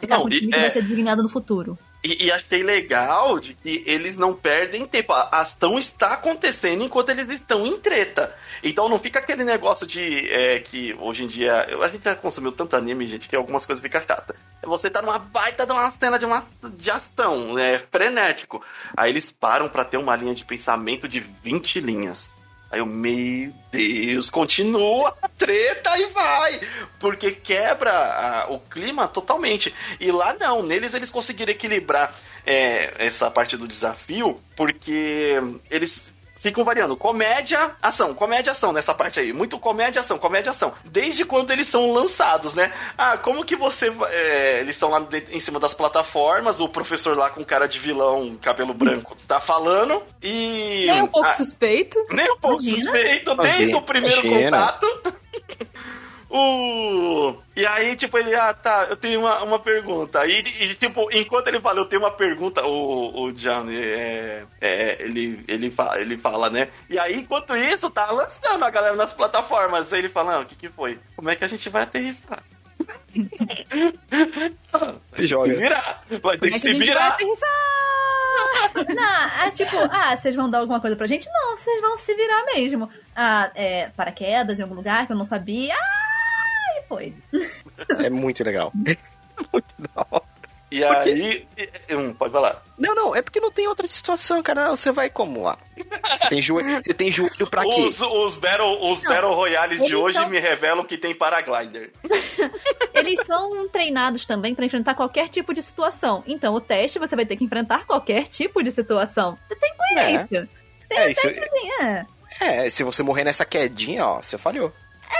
Ficar Não, com o time que é- vai ser designado no futuro. E, e achei legal de que eles não perdem tempo. A ação está acontecendo enquanto eles estão em treta. Então não fica aquele negócio de é, que hoje em dia. A gente já consumiu tanto anime, gente, que algumas coisas ficam chatas. Você tá numa baita de uma cena de, uma, de ação, é frenético. Aí eles param pra ter uma linha de pensamento de 20 linhas. Aí eu, meu Deus, continua a treta e vai! Porque quebra ah, o clima totalmente. E lá não, neles eles conseguiram equilibrar é, essa parte do desafio, porque eles ficam variando comédia, ação, comédia, ação nessa parte aí. Muito comédia, ação, comédia, ação. Desde quando eles são lançados, né? Ah, como que você. é, eles estão lá de- em cima das plataformas, o professor lá com cara de vilão, cabelo branco, tá falando. E. Nem um pouco ah, suspeito. nem um pouco Imagina. suspeito, desde Imagina, o primeiro imagina. contato. O... E aí, tipo, ele, ah, tá, eu tenho uma, uma pergunta. E, e, tipo, enquanto ele fala, eu tenho uma pergunta, o, o Johnny, é, é, ele, ele, fala, ele fala, né? E aí, enquanto isso, tá lançando a galera nas plataformas. Aí ele fala, o que que foi? Como é que a gente vai aterrissar? Se joga. Se virar. Vai ter Como que é que a se virar. aterrissar? Não, é tipo, ah, vocês vão dar alguma coisa pra gente? Não, vocês vão se virar mesmo. Ah, é, paraquedas em algum lugar que eu não sabia. Ah, foi. É muito legal. muito da hora. E aí. e- Hum, pode falar. Não, não, é porque não tem outra situação, cara. Não, Você vai como lá? Você tem joelho, você tem joelho pra quê? Os, os, battle, os Não, battle Royales de hoje são- me revelam que tem paraglider. Eles são treinados também pra enfrentar qualquer tipo de situação. Então, o teste você vai ter que enfrentar qualquer tipo de situação. Você tem coerência. É, isso, Assim, é. é, se você morrer nessa quedinha, ó, você falhou.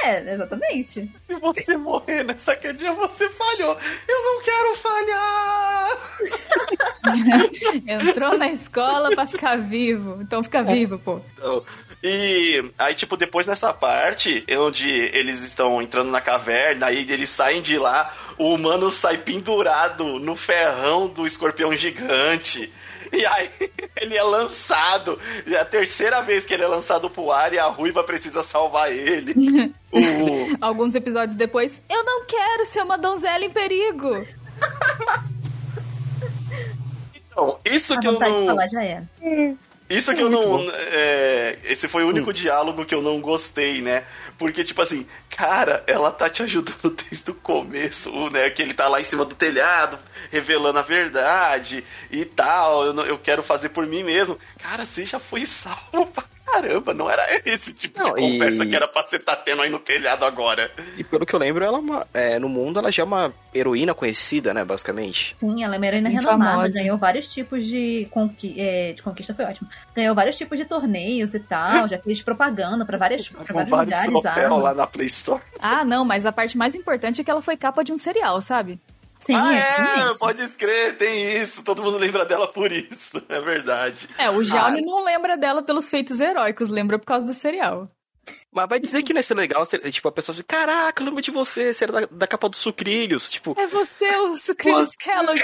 É, exatamente. Se você morrer nessa quedinha, você falhou. Eu não quero falhar! Entrou na escola pra ficar vivo. Então fica vivo, pô. Então, E aí, tipo, depois nessa parte, onde eles estão entrando na caverna, aí eles saem de lá, o humano sai pendurado no ferrão do escorpião gigante. E aí ele é lançado. É a terceira vez que ele é lançado pro ar e a ruiva precisa salvar ele. O- Alguns episódios depois, eu não quero ser uma donzela em perigo. Então, isso A que eu não. falar já é. Isso que eu não. é, esse foi o único diálogo que eu não gostei, né? Porque, tipo assim, cara, ela tá te ajudando desde o começo, né? Que ele tá lá em cima do telhado, revelando a verdade e tal. Eu, não- eu quero fazer por mim mesmo. Cara, você já foi salvo pra caramba. Não era esse tipo Não, de conversa e- que era pra você tá tendo aí no telhado agora. E pelo que eu lembro, ela é uma, é, no mundo ela já é uma heroína conhecida, né, basicamente. Sim, ela é uma heroína renomada, famosa. ganhou vários tipos de, conqui é, de conquista, foi ótimo. Ganhou vários tipos de torneios e tal, já fez propaganda pra, várias, pra vários lugares. Arma. lá na Play Store. Ah, não, mas a parte mais importante é que ela foi capa de um serial, sabe? Sim, ah, é, exatamente. pode escrever, tem isso. Todo mundo lembra dela por isso. É verdade. É, o Jaune Ah. não lembra dela pelos feitos heróicos, lembra por causa do serial. Mas vai dizer que não ia ser legal, se- tipo, a pessoa assim, caraca, eu lembro de você, você era da, da capa dos sucrilhos, tipo... É você, o Sucrilhos Kellogg.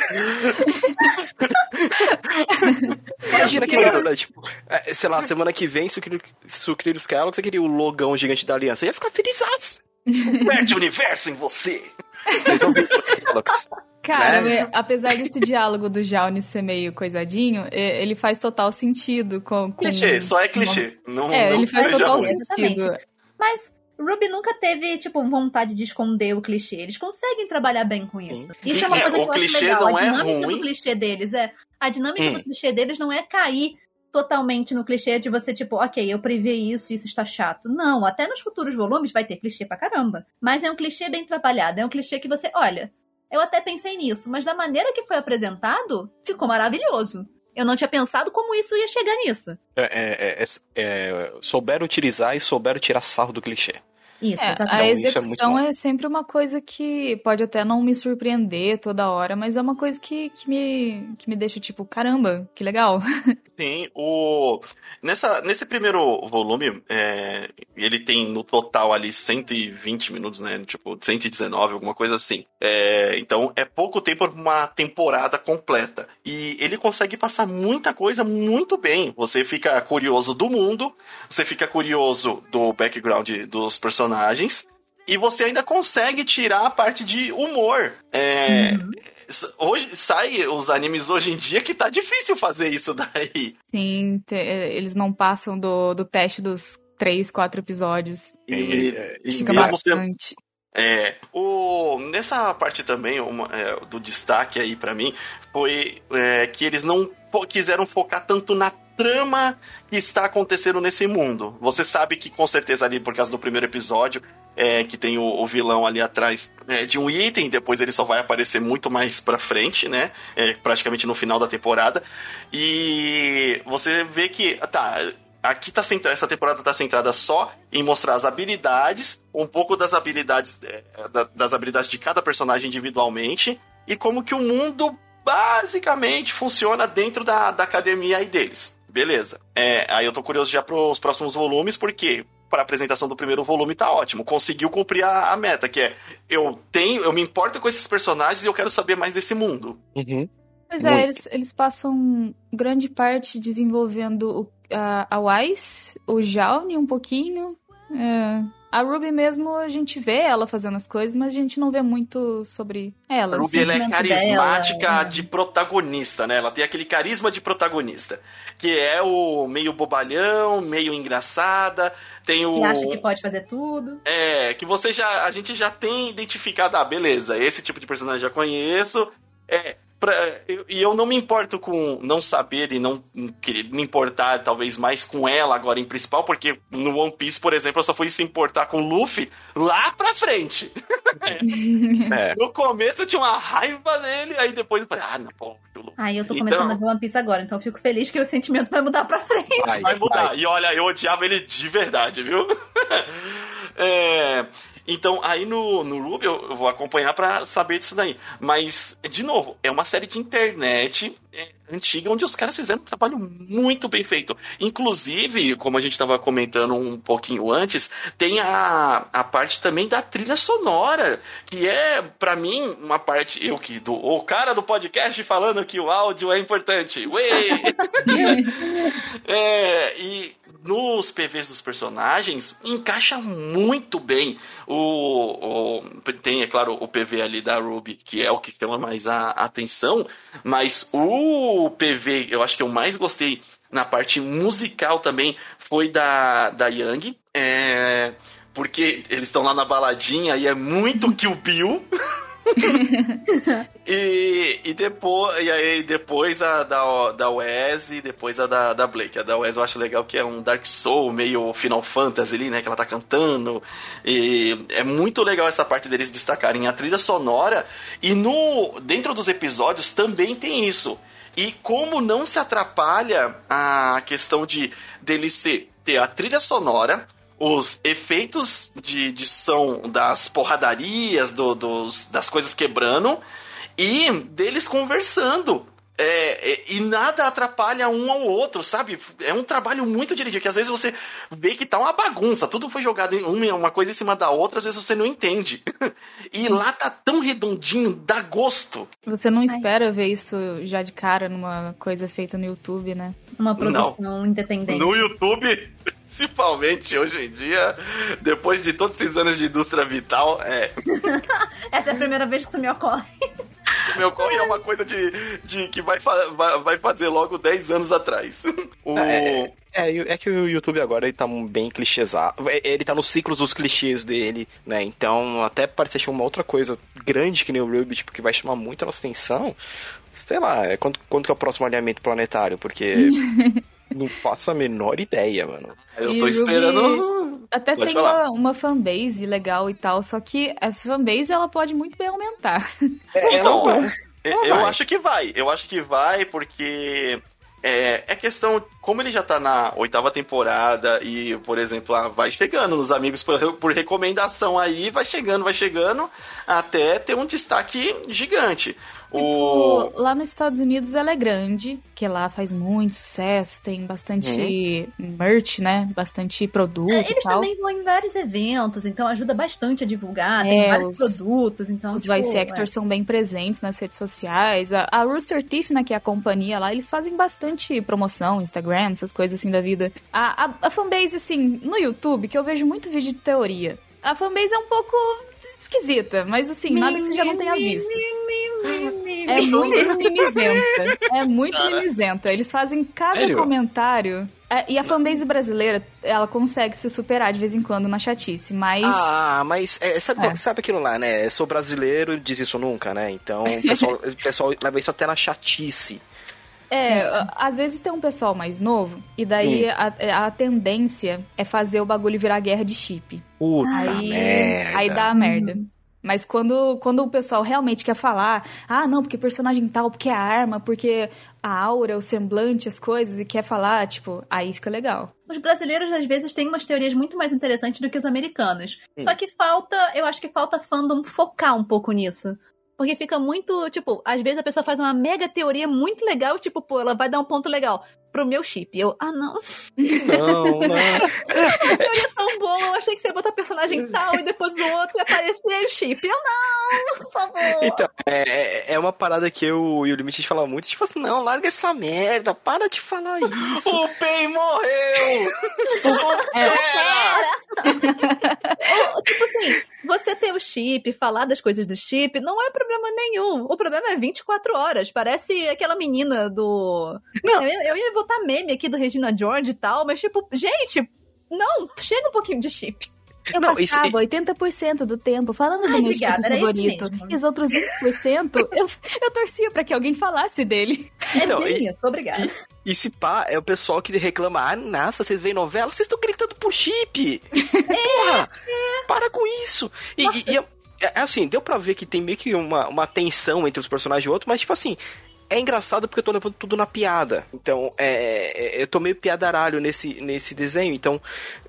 Imagina que né? Tipo, é, sei lá, semana que vem, sucrilhos, sucrilhos Kellogg, você queria o logão gigante da aliança, ia ficar felizaço. Perde o universo em você. Vocês vão ver Kellogg's. Cara, Né? apesar desse diálogo do Jaune ser meio coisadinho, ele faz total sentido com... com Clichê, só é clichê. Não, É, não ele faz total ruim. sentido. Mas Ruby nunca teve, tipo, vontade de esconder o clichê. Eles conseguem trabalhar bem com isso. Sim. Isso é uma É, coisa o que eu acho legal. não a é dinâmica ruim. do clichê deles é. A dinâmica Hum. do clichê deles não é cair totalmente no clichê de você, tipo, ok, eu previ isso, isso está chato. Não, até nos futuros volumes vai ter clichê pra caramba. Mas é um clichê bem trabalhado. É um clichê que você, olha, eu até pensei nisso, mas da maneira que foi apresentado, ficou maravilhoso. Eu não tinha pensado como isso ia chegar nisso. É, é, é, é, souberam utilizar e souberam tirar sarro do clichê. Isso, É, exatamente. a isso é execução bom. é, sempre uma coisa que pode até não me surpreender toda hora, mas é uma coisa que, que, me, que me deixa tipo, caramba, que legal. Sim, o... Nessa, nesse primeiro volume, é, ele tem no total ali 120 minutos, né? Tipo, 119, alguma coisa assim. É, então é pouco tempo pra uma temporada completa. E ele consegue passar muita coisa muito bem. Você fica curioso do mundo, você fica curioso do background dos personagens. E você ainda consegue tirar a parte de humor. É, Uhum. Hoje sai os animes hoje em dia que tá difícil fazer isso daí. Sim, te- eles não passam do, do teste dos três, quatro episódios. E, e Fica bastante. é, o, nessa parte também, uma, é, do destaque aí pra mim, foi é, que eles não fo- quiseram focar tanto na trama que está acontecendo nesse mundo. Você sabe que com certeza ali, por causa do primeiro episódio, é, que tem o, o vilão ali atrás é, de um item, depois ele só vai aparecer muito mais pra frente, né? É, praticamente no final da temporada. E você vê que, tá, aqui tá centrada, essa temporada tá centrada só em mostrar as habilidades, um pouco das habilidades é, da- das habilidades de cada personagem individualmente e como que o mundo basicamente funciona dentro da, da academia aí deles. Beleza. É, aí eu tô curioso já pros próximos volumes, porque para apresentação do primeiro volume tá ótimo. Conseguiu cumprir a, a, meta, que é eu tenho, eu me importo com esses personagens e eu quero saber mais desse mundo. Uhum. Pois é, eles, eles passam grande parte desenvolvendo o, a, a Wise, o Jaune um pouquinho. É. A Ruby mesmo, a gente vê ela fazendo as coisas, mas a gente não vê muito sobre ela. A Ruby ela é carismática dela, de protagonista, né? Ela tem aquele carisma de protagonista. Que é o meio bobalhão, meio engraçada. Tem o. Que acha que pode fazer tudo. É, que você já. A gente já tem identificado, ah, beleza, esse tipo de personagem já conheço. É, Pra, eu, e eu não me importo com não saber e não querer me importar talvez mais com ela agora em principal, porque no One Piece, por exemplo, eu só fui se importar com o Luffy lá pra frente. é. No começo eu tinha uma raiva dele, aí depois eu falei, ah, não, pô, Aí eu tô começando então, a ver One Piece agora, então eu fico feliz que o sentimento vai mudar pra frente. Vai, vai mudar. Vai. E olha, eu odiava ele de verdade, viu? é. Então, aí no, no Ruby eu, eu vou acompanhar para saber disso daí. Mas, de novo, é uma série de internet é, antiga onde os caras fizeram um trabalho muito bem feito. Inclusive, como a gente estava comentando um pouquinho antes, tem a, a parte também da trilha sonora, que é, para mim, uma parte. Eu que do o cara do podcast falando que o áudio é importante. Ué! é, e nos PVs dos personagens encaixa muito bem. O, o, tem, é claro, o PV ali da Ruby, que é o que chama mais a, atenção, mas o PV, eu acho que eu mais gostei na parte musical também foi da, da Yang. É, porque eles estão lá na baladinha e é muito Kill Bill. e, e depois, e aí depois a da, da Wes e depois a da, da Blake. A da Wes eu acho legal que é um Dark Soul, meio Final Fantasy ali, né? Que ela tá cantando. E é muito legal essa parte deles destacarem a trilha sonora. E no dentro dos episódios também tem isso. E como não se atrapalha a questão de dele ser, ter a trilha sonora, os efeitos de, de som das porradarias, do, dos, das coisas quebrando e deles conversando. É, é, e nada atrapalha um ao outro, sabe? É um trabalho muito dirigido, que às vezes você vê que tá uma bagunça, tudo foi jogado em uma, uma coisa em cima da outra, às vezes você não entende. e lá tá tão redondinho, dá gosto. Você não espera Ai. ver isso já de cara numa coisa feita no YouTube, né? Uma produção não. independente. No YouTube, principalmente hoje em dia, depois de todos esses anos de indústria vital, é. Essa é a primeira vez que isso me ocorre. Meu corre é uma coisa de, de que vai, vai, vai fazer logo 10 anos atrás. O... É, é, é, que o YouTube agora ele tá bem clichêsado. É, ele tá nos ciclos dos clichês dele, né? Então, até parece ser uma outra coisa grande que nem o Ruby, tipo, que vai chamar muito a nossa atenção. Sei lá, é quando, quando que é o próximo alinhamento planetário? Porque não faço a menor ideia, mano. Eu tô esperando. Até pode tem uma, uma, fanbase legal e tal, só que essa fanbase ela pode muito bem aumentar. É, então, eu, eu acho que vai. Eu acho que vai porque é, é questão, como ele já tá na oitava temporada e, por exemplo, ah, vai chegando nos amigos por, por recomendação aí, vai chegando, vai chegando, até ter um destaque gigante. O... Tipo, lá nos Estados Unidos ela é grande, que lá faz muito sucesso, tem bastante uhum. merch, né? Bastante produto. É, eles também vão em vários eventos, então ajuda bastante a divulgar, é, tem vários os, produtos. Então, os tipo, voice actors é. são bem presentes nas redes sociais. A, a Rooster Teeth, né, que é a companhia lá, eles fazem bastante promoção, Instagram, essas coisas assim da vida. A, a, a fanbase, assim, no YouTube, que eu vejo muito vídeo de teoria. A fanbase é um pouco esquisita, mas assim, nada que você já não tenha visto. É muito mimizenta. É muito mimizenta. Eles fazem cada Sério? comentário. É, e a fanbase brasileira, ela consegue se superar de vez em quando na chatice, mas. Ah, mas é, sabe, é. sabe aquilo lá, né? Sou brasileiro, diz isso nunca, né? Então o pessoal, o pessoal leva isso até na chatice. É, às vezes tem um pessoal mais novo, e daí hum. a, a, tendência é fazer o bagulho virar guerra de chip. Puta aí, merda. aí dá a merda. Mas quando, quando o pessoal realmente quer falar, ah, não, porque personagem tal, porque a arma, porque a aura, o semblante, as coisas, e quer falar, tipo, aí fica legal. Os brasileiros, às vezes, têm umas teorias muito mais interessantes do que os americanos. Sim. Só que falta, eu acho que falta fandom focar um pouco nisso. Porque fica muito, tipo, às vezes a pessoa faz uma mega teoria muito legal, tipo, pô, ela vai dar um ponto legal pro meu chip. Eu, ah, não. Não, não. a teoria é tão boa você botar personagem tal e depois do outro e aparecer chip. Eu não, por favor. Então, é, é uma parada que eu e o Limite a gente falava muito, tipo assim, não, larga essa merda, para de falar isso. O Pen morreu! Ou, tipo assim, você ter o chip, falar das coisas do chip, não é problema nenhum. O problema é 24 horas. Parece aquela menina do. Eu, ia- eu ia botar meme aqui do Regina George e tal, mas tipo, gente, não, chega um pouquinho de chip. Eu Não, isso- passava 80% do tempo falando do Ai, meu obrigada, tipo favorito. E os outros 20% eu, eu torcia pra que alguém falasse dele. É Não, bem e- isso, obrigada. E se pá, é o pessoal que reclama, ah, nossa, vocês veem novela, vocês estão gritando por chip. Porra, para com isso. E, e- e é, é assim, deu pra ver que tem meio que uma, uma tensão entre os personagens e o outro, mas tipo assim, é engraçado porque eu tô levando tudo na piada. Então, é, é- eu tô meio piadaralho nesse, nesse desenho. Então,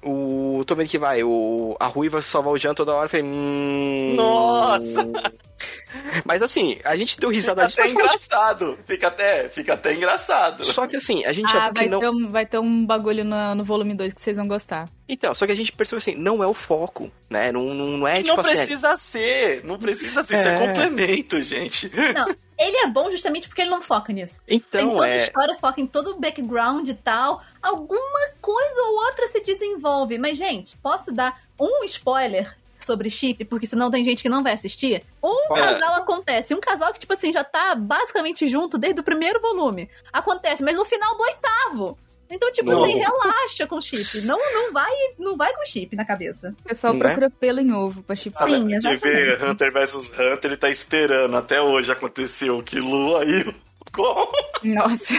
o. Tô vendo que vai, o, a Rui vai salvar o Jean toda hora. Eu falei, hum. Nossa! Mas assim, a gente deu Fica risada disso. até engraçado. Fica até, fica até engraçado. Só que assim, a gente Ah, vai, que não. ter um, vai ter um bagulho no, no volume 2 que vocês vão gostar. Então, só que a gente percebeu assim, não é o foco, né? Não, não, não é E tipo não assim. precisa ser. Não precisa ser. Isso é É. complemento, gente. Não, ele é bom justamente porque ele não foca nisso. Tem Então, toda a é. história, foca em todo o background e tal. Alguma coisa ou outra se desenvolve. Mas, gente, posso dar um spoiler sobre chip? Porque senão tem gente que não vai assistir. Um É. casal acontece. Um casal que, tipo assim, já tá basicamente junto desde o primeiro volume. Acontece, mas no final do oitavo. Então, tipo Não. assim, relaxa com chip. Não, não, vai, não vai com chip na cabeça. O pessoal Né? procura pelo em ovo pra chipar. Sim, de exatamente. ver Hunter vs Hunter, ele tá esperando. Até hoje aconteceu que Lu aí. Como? Nossa.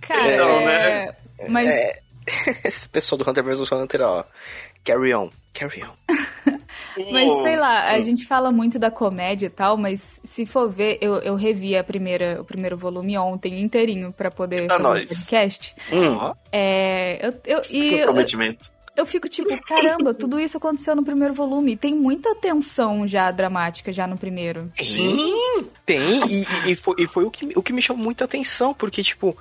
Cara, Não, é... Mas É, Esse pessoal do Hunter vs Hunter, ó. Carry on, carry on. Mas sei lá, a gente fala muito da comédia e tal, mas se for ver, eu, eu revi a primeira, o primeiro volume ontem inteirinho pra poder fazer o nóis. podcast. Hum, É, eu, eu, e eu, comprometimento. Eu fico tipo, caramba, tudo isso aconteceu no primeiro volume. E tem muita tensão já dramática já no primeiro. Sim! Tem, e, e- e foi, e foi o, que, o que me chamou muita atenção, porque, tipo,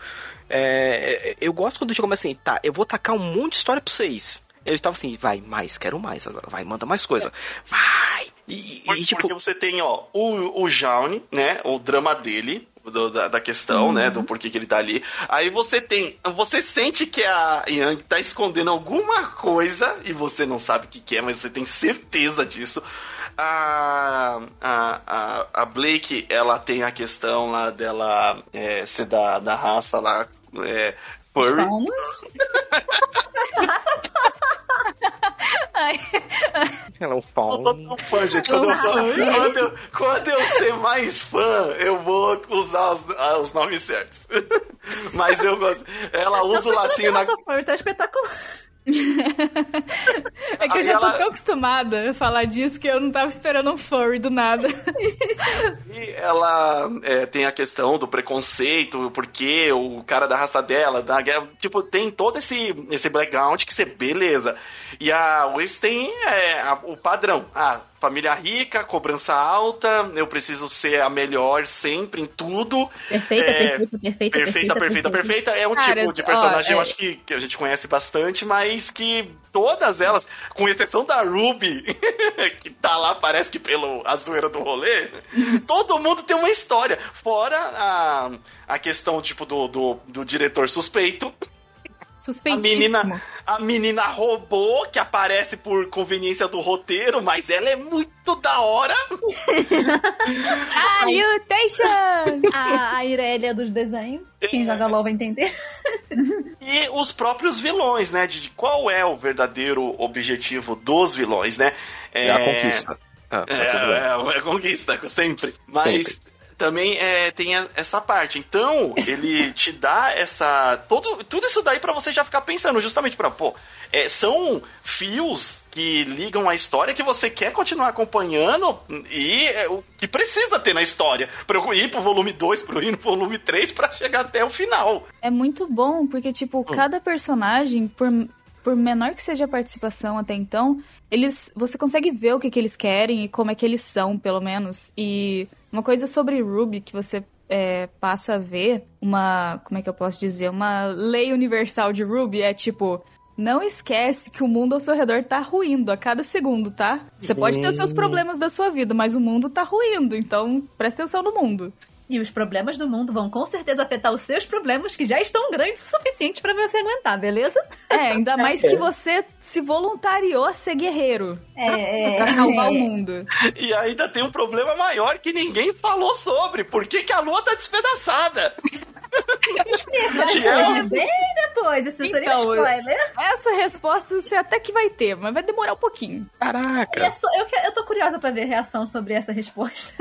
é, eu gosto quando chega assim, tá, eu vou tacar um monte de história pra vocês. Ele tava assim, vai, mais, quero mais agora, vai, manda mais coisa. Vai! E, Por- e, tipo, porque você tem, ó, o, o Jaune, né? O drama dele. Do- da, da questão, né? Do porquê que ele tá ali. Aí você tem. Você sente que a Yang tá escondendo alguma coisa e você não sabe o que, que é, mas você tem certeza disso. A, a, a, a Blake, ela tem a questão lá dela é, ser da, da raça lá. É, furry. Vamos. Ela é um Eu pau. tô tão fã, gente. Quando eu, sou- quando, eu, quando eu ser mais fã, eu vou usar os, os nomes certos. Mas eu gosto. Ela usa o lacinho na. Nossa, foi, tá espetacular. é que eu Aí já tô ela- tão acostumada a falar disso que eu não tava esperando um furry do nada. E ela é, tem a questão do preconceito, porque o cara da raça dela, da guerra, tipo, tem todo esse, esse background que você, beleza. E a West tem é, a- o padrão. Ah, família rica, cobrança alta, eu preciso ser a melhor sempre em tudo. Perfeita, É, perfeita, perfeita, Perfeita, perfeita, perfeita. É um Cara, tipo de ó, personagem, eu é- acho que, que a gente conhece bastante, mas que todas elas, com exceção da Ruby, que tá lá, parece que pelo a zoeira do rolê, todo mundo tem uma história. Fora a, a questão, tipo, do, do, do diretor suspeito. A Suspeitíssimo. menina, a menina robô que aparece por conveniência do roteiro, mas ela é muito da hora. Salutation! A, a Irélia dos desenhos. Quem É. joga LOL vai entender. E os próprios vilões, né? De qual é o verdadeiro objetivo dos vilões, né? É a conquista. Ah, É, tá é, é conquista, sempre. Mas também é, tem a- essa parte. Então, ele te dá essa. Todo, tudo isso daí pra você já ficar pensando, justamente pra, pô, é, são fios que ligam a história que você quer continuar acompanhando e é, o que precisa ter na história. Pra eu ir pro volume 2, pra eu ir no volume 3 pra chegar até o final. É muito bom, porque, tipo, cada personagem, por, por menor que seja a participação até então, eles. Você consegue ver o que, que eles querem e como é que eles são, pelo menos. E uma coisa sobre Ruby que você é, passa a ver, uma. Como é que eu posso dizer? Uma lei universal de Ruby é tipo. não esquece que o mundo ao seu redor tá ruindo a cada segundo, tá? Você pode ter os seus problemas da sua vida, mas o mundo tá ruindo, então presta atenção no mundo. E os problemas do mundo vão com certeza afetar os seus problemas, que já estão grandes o suficiente pra você aguentar, beleza? É, ainda mais que você se voluntariou a ser guerreiro É, pra salvar o mundo. E ainda tem um problema maior que ninguém falou sobre. Por que, que a lua tá despedaçada? É Bem depois, isso seria Então, um spoiler. Essa resposta você até que vai ter, mas vai demorar um pouquinho. É Caraca. só- eu, eu tô curiosa pra ver a reação sobre essa resposta.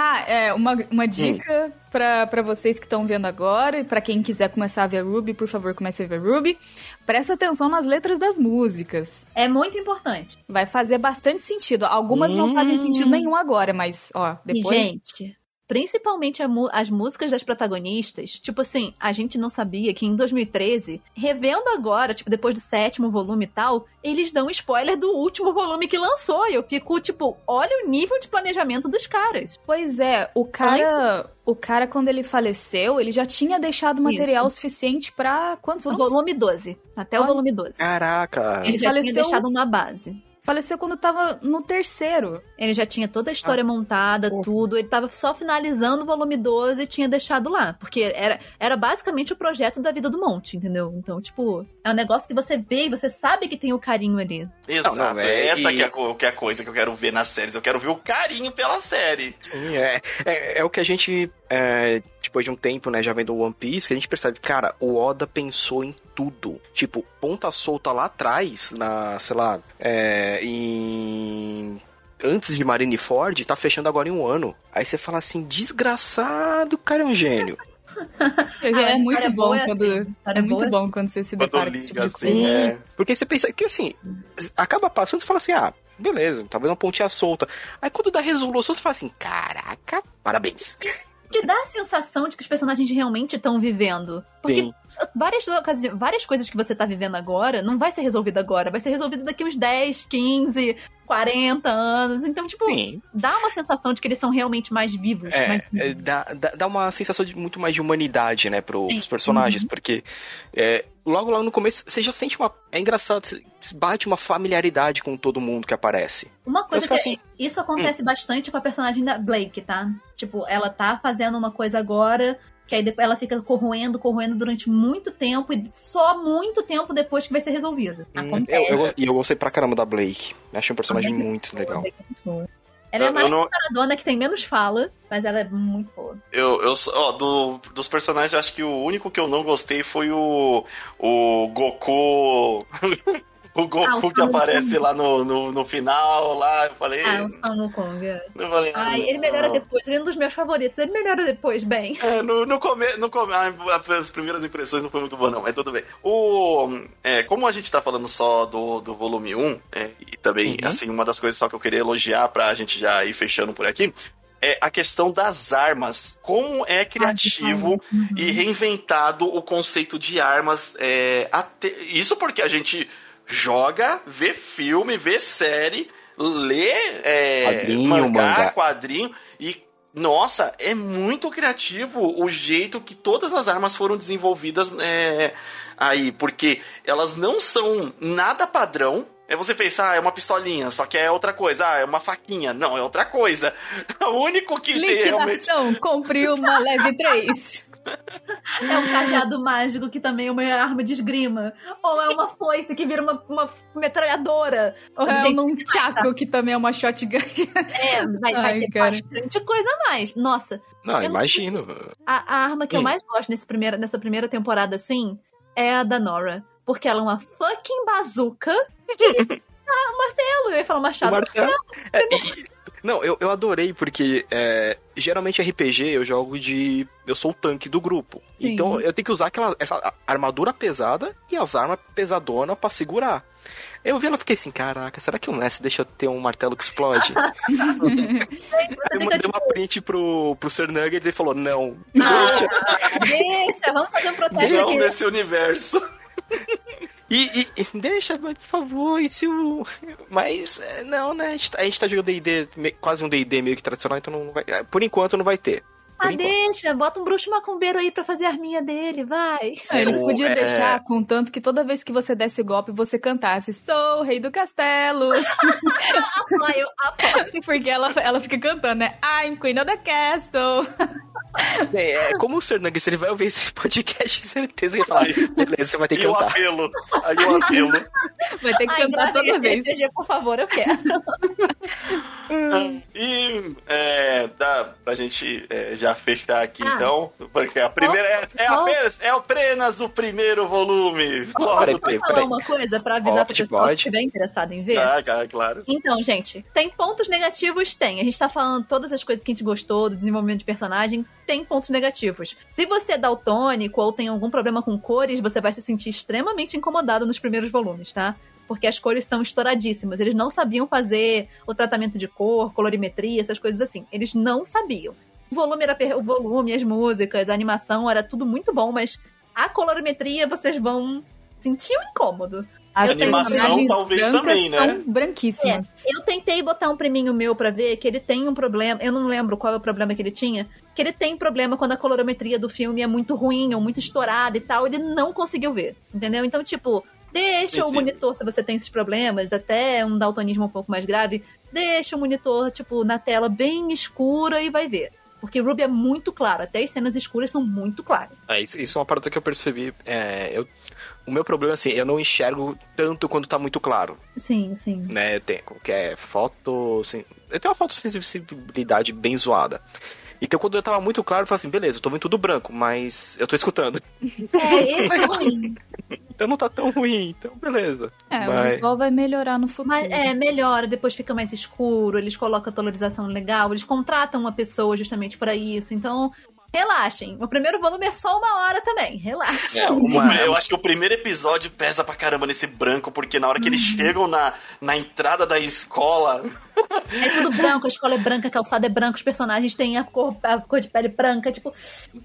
Ah, é, uma, uma dica pra, pra vocês que estão vendo agora, e pra quem quiser começar a ver Ruby, por favor, comece a ver Ruby. Presta atenção nas letras das músicas. É muito importante. Vai fazer bastante sentido. Algumas não fazem sentido nenhum agora, mas, ó, depois. Gente, principalmente as músicas das protagonistas, tipo assim, a gente não sabia que em 2013, revendo agora, tipo, depois do sétimo volume e tal, eles dão spoiler do último volume que lançou. E eu fico, tipo, olha o nível de planejamento dos caras. Pois é, o cara. O cara, quando ele faleceu, ele já tinha deixado material suficiente pra. Quantos O volumes? volume 12. Até o volume 12. Caraca. Ele já faleceu- tinha deixado uma base. Faleceu quando tava no terceiro. Ele já tinha toda a história montada, tudo. Ele tava só finalizando o volume 12 e tinha deixado lá. Porque era, era basicamente o projeto da vida do Monte, entendeu? Então, tipo, é um negócio que você vê e você sabe que tem o carinho ali. Exato. Não, não, é essa e- que, é a, que é a coisa que eu quero ver nas séries. Eu quero ver o carinho pela série. Sim, é, é, é o que a gente, é, depois de um tempo, né, já vendo o One Piece, que a gente percebe, cara, o Oda pensou em tudo. Tipo, ponta solta lá atrás, na, sei lá, é, em... Antes de Marineford, tá fechando agora em um ano. Aí você fala assim, desgraçado, cara é um gênio. é a muito história bom boa é quando. assim, é muito é bom quando você se Quando depara com esse tipo de coisa. assim, é. Porque você pensa que, assim, acaba passando e fala assim, ah, beleza, talvez uma pontinha solta. Aí quando dá resolução, você fala assim, caraca, parabéns. Te dá a sensação de que os personagens realmente estão vivendo. Porque Sim. várias, várias coisas que você tá vivendo agora não vai ser resolvida agora. Vai ser resolvida daqui uns 10, 15, 40 anos. Então, tipo, Sim. dá uma sensação de que eles são realmente mais vivos. É, mais é, dá, dá, dá uma sensação de muito mais de humanidade, né, pro, Sim. pros personagens, Uhum. porque é, logo lá no começo você já sente uma. É engraçado, você bate uma familiaridade com todo mundo que aparece. Uma coisa Então, que assim, isso acontece bastante com a personagem da Blake, tá? Tipo, ela tá fazendo uma coisa agora, que aí depois ela fica corroendo, corroendo durante muito tempo e só muito tempo depois que vai ser resolvido. Hum, Acontece. eu, eu, e eu gostei pra caramba da Blake. Achei um personagem muito legal. Ela é Eu- mais eu não- paradona que tem menos fala, mas ela é muito boa. Eu, eu, ó, do, dos personagens, acho que o único que eu não gostei foi o, o Goku. o Goku Ah, que aparece Wukong. lá no, no, no final, lá, eu falei. Ah, o Son Wukong. é. eu falei ah, Ai, ele melhora não. depois. Ele é um dos meus favoritos. Ele melhora depois, bem. É, no, no come, no come, ah, as primeiras impressões não foi muito boa, não, mas tudo bem. O, é, como a gente tá falando só do, do volume 1, é, e também, Uhum. assim, uma das coisas só que eu queria elogiar pra gente já ir fechando por aqui, é a questão das armas. Como é criativo Uhum. e reinventado o conceito de armas. é, até- isso porque a gente joga, vê filme, vê série, lê é, Quadrinho, mangá, mangá. quadrinho e nossa, é muito criativo o jeito que todas as armas foram desenvolvidas é, aí, porque elas não são nada padrão. É você pensar, ah, é uma pistolinha, só que é outra coisa. Ah, é uma faquinha. Não, é outra coisa. O único que tem realmente. Liquidação, compre uma leve 3. É um cajado mágico que também é uma arma de esgrima. Ou é uma foice que vira uma, uma metralhadora. Ou é Gente, um Chaco, que também é uma shotgun. É, vai, vai Ai, ter cara. bastante coisa a mais. Nossa, Não, Eu- imagino. a, a arma que eu Hum. mais gosto nesse primeira, nessa primeira temporada, assim, é a da Nora. Porque ela é uma fucking bazuca. ah, um martelo. Eu ia falar O machado. martelo. É, não, eu, eu adorei porque é, geralmente RPG eu jogo de. Eu sou o tanque do grupo. Sim. Então eu tenho que usar aquela essa armadura pesada e as armas pesadonas pra segurar. Eu vi ela e fiquei assim, caraca, será que o Messi deixa eu ter um martelo que explode? Eu mandei uma print pro, pro Sir Nuggets e ele falou, não. ah, deixa, vamos fazer um protesto Não aqui. nesse universo. E, e- deixa, mas, por favor, e se o. Mas, é, não, né? A gente, tá- a gente tá jogando DD, quase um DD meio que tradicional, então não vai. é, Por enquanto não vai ter. Ah, deixa, bota um bruxo macumbeiro aí pra fazer a arminha dele, vai. Ele o- podia é- deixar, contanto que toda vez que você desse golpe, você cantasse Sou o rei do castelo. Apoio, apoio. Porque ela, ela fica cantando, né? I'm queen of the castle. É, é, como o Sr. Nuggets, ele vai ouvir esse podcast, certeza que ele vai falar, beleza, você vai ter que E o cantar. apelo. Aí o apelo. Vai ter que Ai, cantar toda vez. RPG, por favor, eu quero. E é, dá pra gente é, já fechar aqui, Ah. então. Porque a primeira é, é, apenas, é apenas o primeiro volume. Peraí, Posso peraí, só falar peraí. uma coisa pra avisar pessoal pode. que estiver interessado em ver? Ah, cara, claro. Então, gente, tem pontos negativos? Tem. A gente tá falando todas as coisas que a gente gostou do desenvolvimento de personagem, tem pontos negativos. Se você é daltônico ou tem algum problema com cores, você vai se sentir extremamente incomodado nos primeiros volumes, tá? Porque as cores são estouradíssimas. Eles não sabiam fazer o tratamento de cor, colorimetria, essas coisas assim. Eles não sabiam. O volume era per- o volume, as músicas, a animação era tudo muito bom, mas a colorimetria vocês vão sentir um incômodo. As animação, talvez, brancas também, né? são branquíssimas. Eu tentei botar um priminho meu pra ver que ele tem um problema. Eu não lembro qual é o problema que ele tinha. Que ele tem problema quando a colorimetria do filme é muito ruim ou muito estourada e tal. Ele não conseguiu ver. Entendeu? Então, tipo, deixa o Sim. monitor, se você tem esses problemas, até um daltonismo um pouco mais grave, deixa o monitor, tipo, na tela bem escura e vai ver. Porque Ruby é muito claro, até as cenas escuras são muito claras. É, isso, isso é uma parada que eu percebi. É, eu, o meu problema, assim, eu não enxergo tanto quando tá muito claro, Sim, sim. né? Tem, que é foto... Assim, eu tenho uma fotossensibilidade bem zoada. Então, quando eu tava muito claro, eu falei assim, beleza, eu tô vendo tudo branco, mas eu tô escutando. É, esse é ruim. Então não tá tão ruim, então beleza. É, o Mas- visual vai melhorar no futuro. Mas é, melhora, depois fica mais escuro, eles colocam a colorização legal, eles contratam uma pessoa justamente para isso. Então, relaxem. O primeiro volume é só uma hora também, relaxem. É, Uma- eu acho que o primeiro episódio pesa pra caramba nesse branco, porque na hora que eles chegam na, na entrada da escola. É tudo branco, a escola é branca, a calçada é branca, os personagens têm a cor, a cor de pele branca, tipo.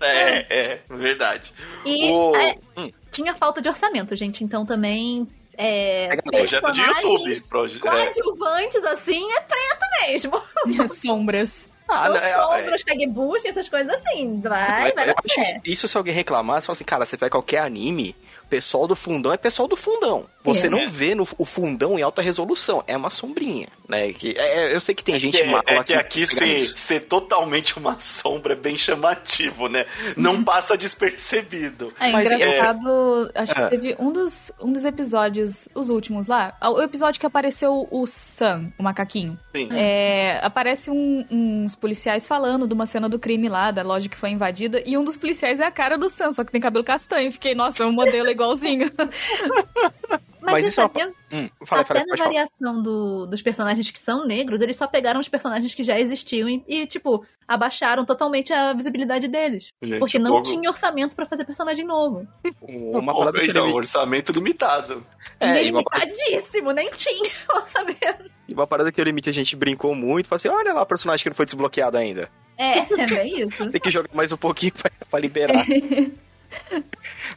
É, é, verdade. E O- é, Hum. tinha falta de orçamento, gente. Então também. É, no Projeto de YouTube. Proje- é, Coadjuvantes, assim, é preto mesmo. Sombras. Ah, Os é- é- sombras, peguebush, essas coisas assim. Vai, vai isso, isso se alguém reclamar, você fala assim, cara, você pega qualquer anime, pessoal do fundão é pessoal do fundão. Você É. não vê no, o fundão em alta resolução, é uma sombrinha, né? Que, é, eu sei que tem gente que é, mala é que aqui ser, ser totalmente uma sombra é bem chamativo, né? Não passa despercebido. É Mas é- engraçado, acho que teve um dos, um dos episódios, os últimos lá, o episódio que apareceu o Sam, o macaquinho. Sim. É, aparece um- uns policiais falando de uma cena do crime lá, da loja que foi invadida, e um dos policiais é a cara do Sam, só que tem cabelo castanho. Fiquei, nossa, é um modelo igualzinho. Mas, Mas isso é uma- sabia? Hum, fala, Até fala, na variação do- dos personagens que são negros, eles só pegaram os personagens que já existiam e, e, tipo, abaixaram totalmente a visibilidade deles. Gente, porque não povo- tinha orçamento pra fazer personagem novo. Uma parada que então, ele... orçamento limitado. É, e uma, parada- Limitadíssimo, nem tinha orçamento. e uma parada que eu limite a gente brincou muito, falou assim, olha lá o personagem que não foi desbloqueado ainda. É, é bem isso. Tem que jogar mais um pouquinho pra, pra liberar.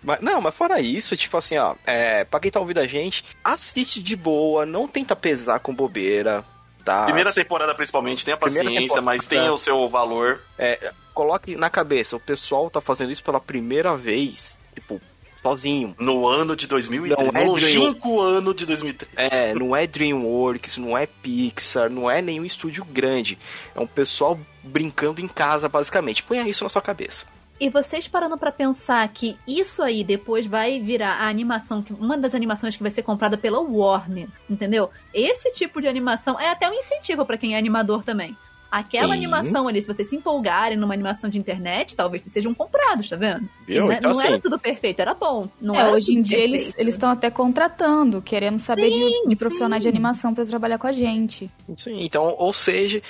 mas, não, mas fora isso, tipo assim, ó, é, pra quem tá ouvindo a gente, assiste de boa, não tenta pesar com bobeira, tá? Primeira temporada, principalmente, tenha paciência, mas tenha o seu valor. Coloque na cabeça, o pessoal tá fazendo isso pela primeira vez, tipo, sozinho. No ano de 2003. Não é no longínquo ano de 2003. É, não é DreamWorks, não é Pixar, não é nenhum estúdio grande. É um pessoal brincando em casa, basicamente. Ponha isso na sua cabeça. E vocês parando pra pensar que isso aí depois vai virar a animação, que uma das animações que vai ser comprada pela Warner, entendeu? Esse tipo de animação é até um incentivo pra quem é animador também. Aquela Sim. animação ali, se vocês se empolgarem numa animação de internet, talvez vocês sejam comprados, tá vendo? Viu? não Então, não era assim, tudo perfeito, era bom. Não É, era hoje em dia eles perfeito. eles estão até contratando, queremos saber de, Sim, de profissionais de sim. animação pra trabalhar com a gente. sim, então, ou seja,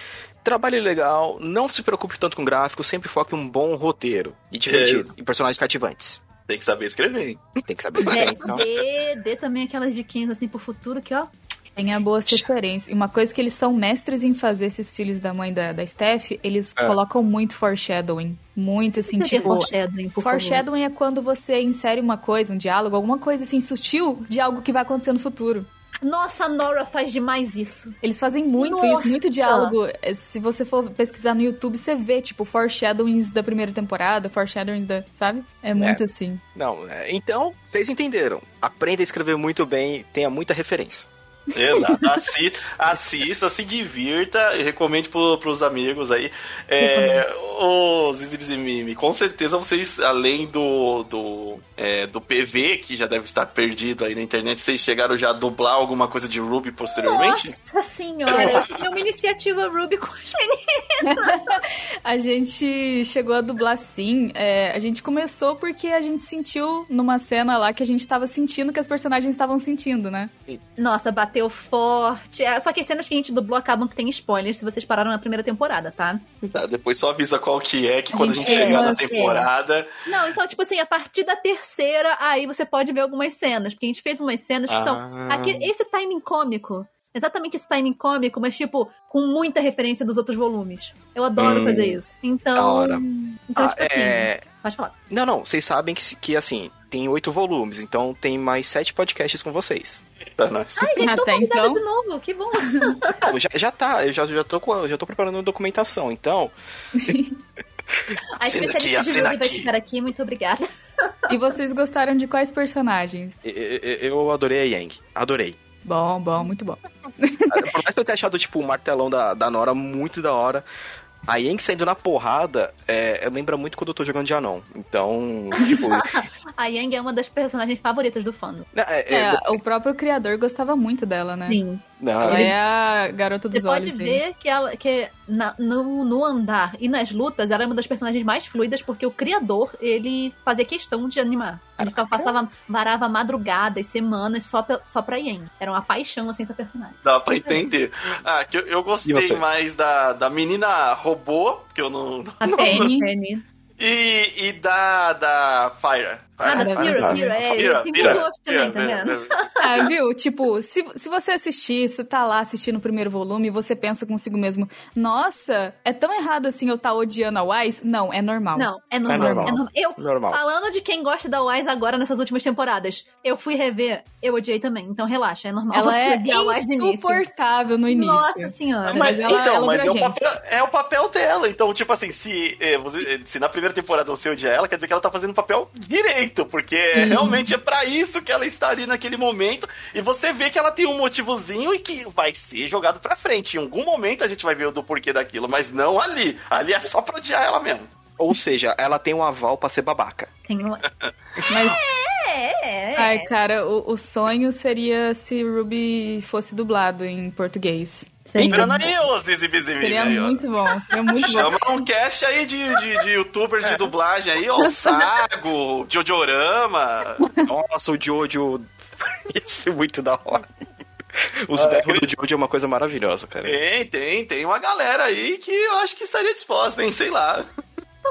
trabalhe legal, não se preocupe tanto com gráfico, sempre foque em um bom roteiro e divertido, e personagens cativantes. Tem que saber escrever, hein? Tem que saber É, escrever, então. dê, dê também aquelas diquinhas assim pro futuro que, ó. Tenha boas referências. E uma coisa que eles são mestres em fazer, esses filhos da mãe da, da Steph, eles É. colocam muito foreshadowing. Muito assim, tipo. foreshadowing, por favor. Foreshadowing é quando você insere uma coisa, um diálogo, alguma coisa assim sutil de algo que vai acontecer no futuro. Nossa, a Nora faz demais isso. Eles fazem muito Nossa! isso, muito diálogo. É, Se você for pesquisar no YouTube, você vê, tipo, foreshadowings da primeira temporada, foreshadowings da. Sabe? É muito assim. Não, é, então, vocês entenderam. Aprenda a escrever muito bem, tenha muita referência. Exato. Assi- assista, se divirta e recomende pro, pros amigos aí. É, o Zizi Bizi Mimi, com certeza vocês, além do, do, é, do PV, que já deve estar perdido aí na internet, vocês chegaram já a dublar alguma coisa de Ruby posteriormente? Nossa senhora, eu tinha uma iniciativa Ruby com os meninos. A gente chegou a dublar sim. É, a gente começou porque a gente sentiu numa cena lá que a gente tava sentindo que as personagens estavam sentindo, né? Nossa, bateu forte. É, Só que as cenas que a gente dublou acabam que tem spoiler se vocês pararam na primeira temporada, tá? Tá, depois só avisa qual que é, que A quando a gente gente fez chegar na temporada. Não, então, tipo assim, a partir da terceira, aí você pode ver algumas cenas. Porque a gente fez umas cenas que são. Ah. Aqui, esse timing cômico. Exatamente esse timing cômico, mas, tipo, com muita referência dos outros volumes. Eu adoro Hum, fazer isso. Então. Então, Ah, tipo assim. é... Pode falar. Não, não, vocês sabem que, que, assim, tem oito volumes, então tem mais sete podcasts com vocês. Tá, nós. Ai, gente, tô Até convidada então. de novo. Que bom. Não, já, já tá, eu já, já, tô, com- já tô preparando a documentação, então. A Assina aqui, especialista de Ruby vai ficar aqui. Muito obrigada. E vocês gostaram de quais personagens? Eu, eu- eu adorei a Yang. Adorei. Bom, bom, muito bom. Por mais que eu tenha achado, tipo, o martelão da, da Nora muito da hora. A Yang saindo na porrada é, lembra muito quando eu tô jogando de Anon. Então, tipo. A Yang é uma das personagens favoritas do fandom. é, é, É, o próprio criador gostava muito dela, né? Sim. Não, Ela ele- é a garota dos Você pode olhos dele. ver que ela que na- no, no andar e nas lutas ela é uma das personagens mais fluidas porque o criador ele fazia questão de animar. Ele ficava, passava, varava madrugadas, semanas só, pe- só pra Yen. Era uma paixão assim essa personagem. Dá pra entender. Ah, que eu, eu gostei você? mais da, da menina robô, que eu não. A não- Penny. Penny. E, e da, da Fire. Ah, da Fire, Pira. Pira, é, Pira, tem muito gosto também, tá vendo? Ah, viu? Tipo, se, se você assistir, você tá lá assistindo o primeiro volume você pensa consigo mesmo, nossa, é tão errado assim eu estar odiando a Wise? Não, é normal. Não, é normal. normal. é normal. Eu, Normal. falando de quem gosta da Wise agora nessas últimas temporadas, eu fui rever, eu odiei também. Então relaxa, é normal Ela você é insuportável no início. Nossa senhora. Mas Mas, ela- então, ela mas é o, papel, é o papel dela. Então, tipo assim, se, eh, se na primeira temporada você odiar ela, quer dizer que ela tá fazendo o papel direito, porque realmente é pra isso que ela está ali naquele momento. E você vê que ela tem um motivozinho e que vai ser jogado pra frente. Em algum momento a gente vai ver o do porquê daquilo, mas não ali. Ali é só pra odiar ela mesmo. Ou seja, ela tem um aval pra ser babaca. Tem uma... Mas, É, é. ai, cara, o, o sonho seria se Ruby fosse dublado em português. Seria Esperando aí, ô Zizi Bizimi. Seria aí, muito bom, seria muito bom. Chama um cast aí de, de, de youtubers de dublagem aí, ó. O Sago, Jojorama. Nossa, o Jojo ia ser muito da hora. Os Ah, back foi- do Jojo é uma coisa maravilhosa, cara. Tem, tem, tem uma galera aí que eu acho que estaria disposta, hein? Sei lá.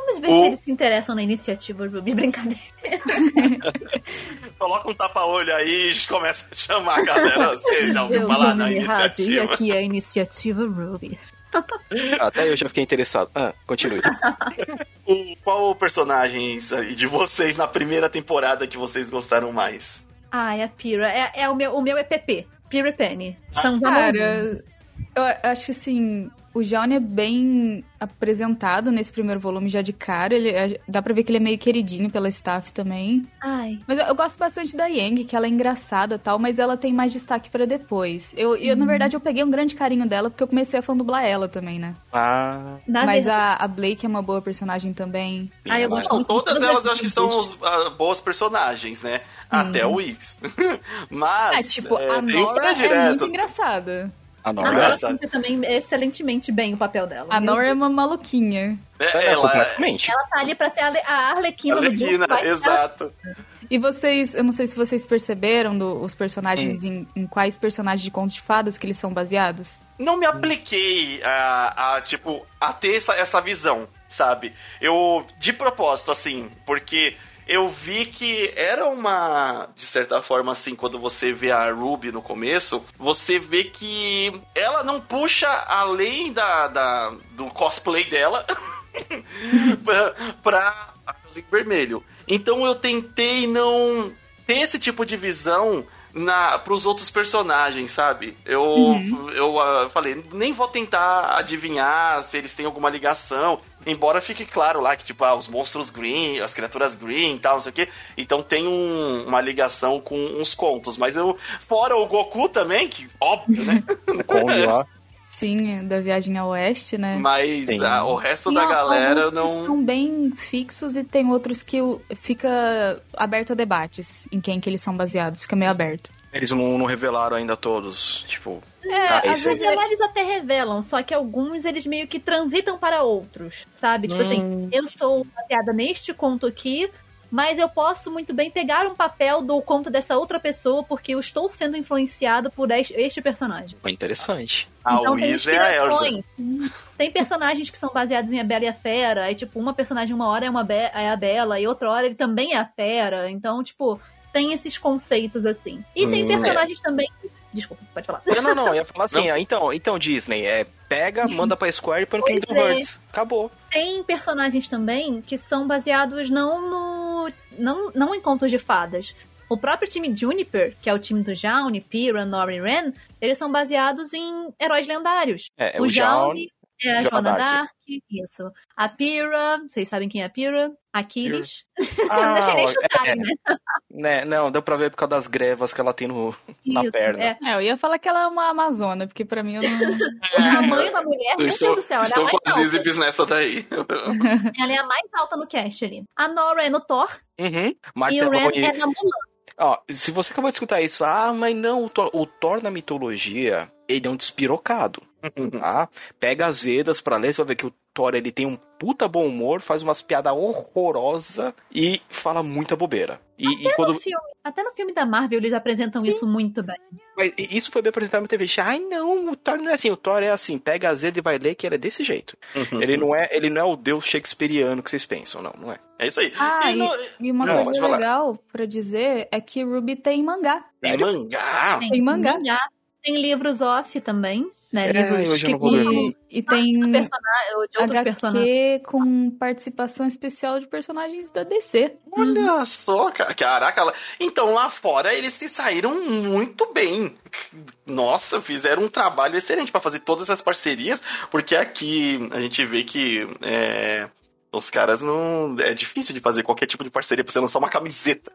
Vamos ver O- se eles se interessam na iniciativa Ruby. Brincadeira. Coloca um tapa-olho aí e começa a chamar a galera. Você já ouviu Eu falar sou na Rádio, e iniciativa? aqui é a iniciativa Ruby. Até eu já fiquei interessado. Ah, continue. O, qual personagens aí de vocês na primeira temporada que vocês gostaram mais? Ai, a Pira. É, é o, meu, o meu EPP. Pira e Penny. São os Cara, eu acho que assim, o Johnny é bem apresentado nesse primeiro volume já de cara. Ele é- dá pra ver que ele é meio queridinho pela staff também. Ai. Mas eu, eu gosto bastante da Yang, que ela é engraçada e tal, mas ela tem mais destaque pra depois. Eu, eu, Uhum. na verdade, eu peguei um grande carinho dela porque eu comecei a fã dublar ela também, né? Ah, Na mas verdade, a, a Blake é uma boa personagem também. Ah, eu gosto Não, todas todas elas as eu acho que são os, ah, boas personagens, né? Até o Wix. Mas. É, tipo, é, a um Nora é muito engraçada. A a Nora. Engraçado. cumpre também excelentemente bem o papel dela. A Nora é uma maluquinha. É, É, ela completamente. Ela tá ali pra ser a Ale- a Arlequina, do Arlequina, grupo. exato. E vocês, eu não sei se vocês perceberam do- os personagens, em, em quais personagens de contos de fadas que eles são baseados. não me apliquei a, a, tipo, a ter essa, essa visão, sabe? Eu, de propósito, assim, porque eu vi que era uma, de certa forma, assim, quando você vê a Ruby no começo, você vê que ela não puxa além da, da do cosplay dela pra, pra Vermelho. Então eu tentei não ter esse tipo de visão na pros outros personagens, sabe? Eu, Uhum. eu ah, falei, nem vou tentar adivinhar se eles têm alguma ligação. Embora fique claro lá que, tipo, ah, os monstros green, as criaturas green e tal, não sei o quê. Então tem um- uma ligação com uns contos. Mas eu. Fora o Goku também, que óbvio, né? O Kong lá. Sim, da viagem ao oeste, né? Mas Sim. ah, o resto Tem da al- galera não. são bem fixos e tem outros que fica aberto a debates em quem que eles são baseados, fica meio aberto. Eles não, não revelaram ainda todos. Tipo, É, Ah, às vezes Revelar eles até revelam, só que alguns eles meio que transitam para outros, sabe? Tipo assim, eu sou baseada neste conto aqui, mas eu posso muito bem pegar um papel do conto dessa outra pessoa porque eu estou sendo influenciado por es- este personagem. foi interessante. A então tem Wiz é a Elsa. Tem personagens que são baseados em A Bela e a Fera, aí tipo, uma personagem uma hora é, uma Be- é a Bela e outra hora ele também é a Fera, então tipo, tem esses conceitos assim. E tem Hum, personagens também... Desculpa, pode falar. Não, não, não. Eu ia falar assim, ah, então, então, Disney, é, pega, manda pra Square e põe no Kingdom é. Hearts. Acabou. Tem personagens também que são baseados não no. Não, não em contos de fadas. O próprio time Juniper, que é o time do Jaune, Pira, Nori e Ren, eles são baseados em heróis lendários. É, o o Jaune. É a Joana Dark. Dark, isso. A Pira, vocês sabem quem é a Pira? Aquiles. Ah, não deixei nem é, chutar, né? né, não, deu pra ver por causa das grevas que ela tem no, na Isso, perna. É. É, eu ia falar que ela é uma amazona, porque pra mim eu não. O tamanho da mulher, Eu meu estou, Deus do céu, ela é a estou mais alta. Zizibis nessa daí. Ela é a mais alta no cast ali. A Nora é no Thor Uhum. e o Ren é na Mulan. Ó, se você acabou de escutar isso, ah, mas não, o Thor, o Thor na mitologia, ele é um despirocado, tá? Pega as Edas pra ler, você vai ver que o Thor, ele tem um puta bom humor, faz umas piadas horrorosas e fala muita bobeira. E, e quando... No filme, até no filme da Marvel eles apresentam isso muito bem. mas isso foi bem apresentado na TV. Ai, não, o Thor não é assim, o Thor é assim, pega as Edas e vai ler que ele é desse jeito. Ele não é, ele não é o deus shakespeariano que vocês pensam, não, não é. É isso aí. Ah, E no- E uma Não, coisa legal pra dizer é que Ruby tem mangá. Tem mangá. Tem, Tem mangá. Tem livros off também, né? É, livros E, e tem de personagem- com participação especial de personagens da DC. Olha só, ca- caraca. Então lá fora eles se saíram muito bem. Nossa, fizeram um trabalho excelente pra fazer todas essas parcerias, porque aqui a gente vê que é, os caras não. É difícil de fazer qualquer tipo de parceria pra você lançar uma camiseta.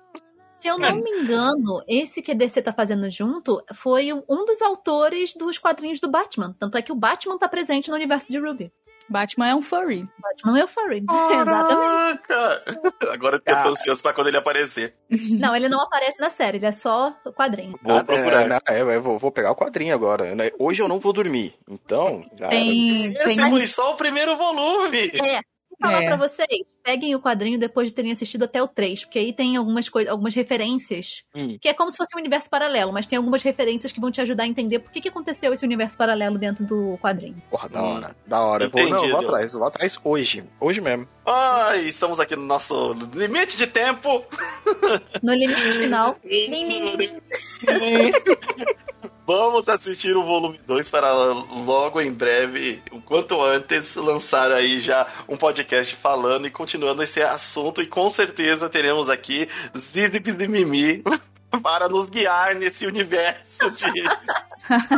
Se eu não me engano, esse que a DC tá fazendo junto foi um dos autores dos quadrinhos do Batman. Tanto é que o Batman tá presente no universo de Ruby. Batman é um furry. Batman é o Furry. Exatamente. Caraca! Agora eu tô Ah. ansioso pra quando ele aparecer. Não, ele não aparece na série, ele é só o quadrinho. Vou Ah, procurar. É, não, é, eu vou, vou pegar o quadrinho agora. né? Hoje eu não vou dormir, então... Já tem Esse foi só o primeiro volume. É. Vou falar É. pra vocês, peguem o quadrinho depois de terem assistido até o 3, porque aí tem algumas coisas, algumas referências, Hum. que é como se fosse um universo paralelo, mas tem algumas referências que vão te ajudar a entender por que, que aconteceu esse universo paralelo dentro do quadrinho. Porra, da Hum. hora. Da hora. Eu vou, não, eu vou atrás, eu vou atrás hoje. Hoje mesmo. Ai, estamos aqui no nosso limite de tempo. No limite final, Vamos assistir o volume 2 para logo em breve, o quanto antes, lançar aí já um podcast falando e continuando esse assunto. E com certeza teremos aqui Zizip e Mimi para nos guiar nesse universo de.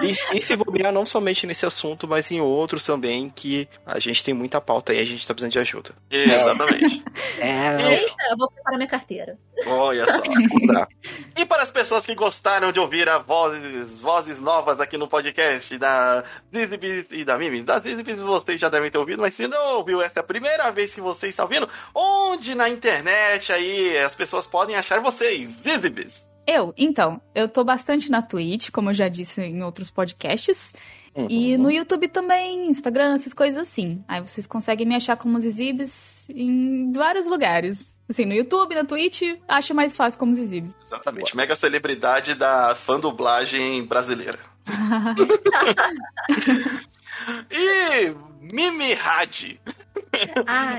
E, e se bobear não somente nesse assunto, mas em outros também, que a gente tem muita pauta aí, a gente tá precisando de ajuda. Exatamente. É, eita, eu vou preparar minha carteira. Olha só. dá. E para as pessoas que gostaram de ouvir a vozes, vozes novas aqui no podcast da Zizibis e da Mimis, das Zizibis vocês já devem ter ouvido, mas se não ouviu, essa é a primeira vez que vocês estão ouvindo, onde na internet aí as pessoas podem achar vocês, Zizibis? Eu, então, eu tô bastante na Twitch, como eu já disse em outros podcasts. Uhum. E no YouTube também, Instagram, essas coisas assim. Aí vocês conseguem me achar como Zizibs em vários lugares. Assim, no YouTube, na Twitch, acho mais fácil como Zizibs. Exatamente, mega celebridade da fã dublagem brasileira. e Mimi Hadi,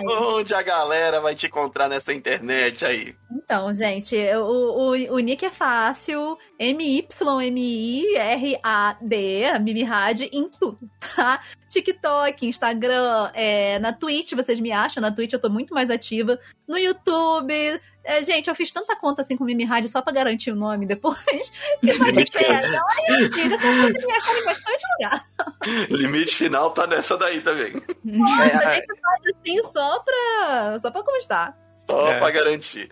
onde a galera vai te encontrar nessa internet aí? Então, gente, o, o, o nick é fácil. M-Y-M-I-R-A-D, Mimi Had, em tudo, tá? TikTok, Instagram, é, na Twitch vocês me acham. Na Twitch eu tô muito mais ativa. No YouTube. É, gente, eu fiz tanta conta assim com Mimi Rádio só pra garantir o nome depois. Que vocês me acham em bastante lugar. Limite final tá nessa daí também. Mas a gente faz assim só pra, só pra constar. Só É. pra garantir.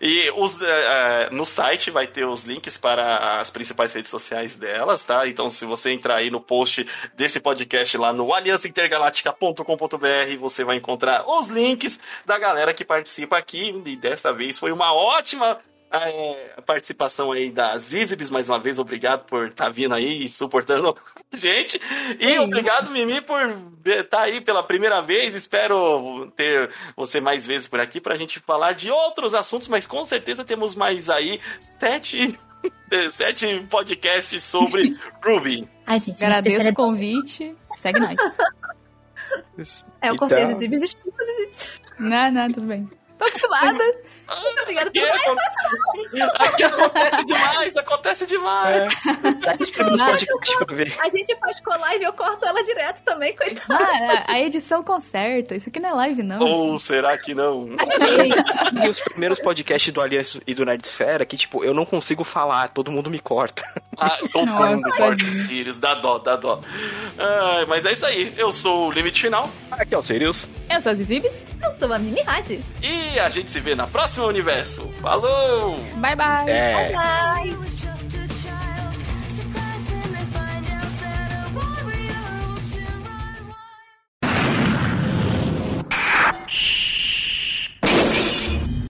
E os, eh, eh, no site vai ter os links para as principais redes sociais delas, tá? Então, se você entrar aí no post desse podcast lá no aliançaintergaláctica.com.br, você vai encontrar os links da galera que participa aqui. E desta vez foi uma ótima eh, participação aí das Izibis, mais uma vez, obrigado por estar vindo aí e suportando a gente. E É obrigado, Mimi, por estar aí pela primeira vez. Espero ter você mais vezes por aqui pra gente falar de outros assuntos, mas com certeza temos mais aí sete, sete podcasts sobre Ruby. Ai, gente, Agradeço o convite. Segue nós. É, eu cortei Então- os exibis, desculpa os exibis. Não, não, tudo bem. Tô acostumada. Obrigada por acontece, aqui acontece demais, acontece demais. Os primeiros Nada. podcasts pra ver. A gente faz colar e eu corto ela direto também, coitada. Ah, a edição conserta. Isso aqui não é live, não. Ou será que não? E os primeiros podcasts do Aliança e do Nerdsfera, que, tipo, eu não consigo falar, todo mundo me corta. Ah, todo Nossa, mundo corta. Sirius, dá dó, dá dó. Ai, mas é isso aí, eu sou o Limite Final Aqui é o Sirius. Eu sou a Zizibis. Eu sou a Mimi Rádio. e a gente se vê na próxima universo. Falou! Bye, bye. É. Bye.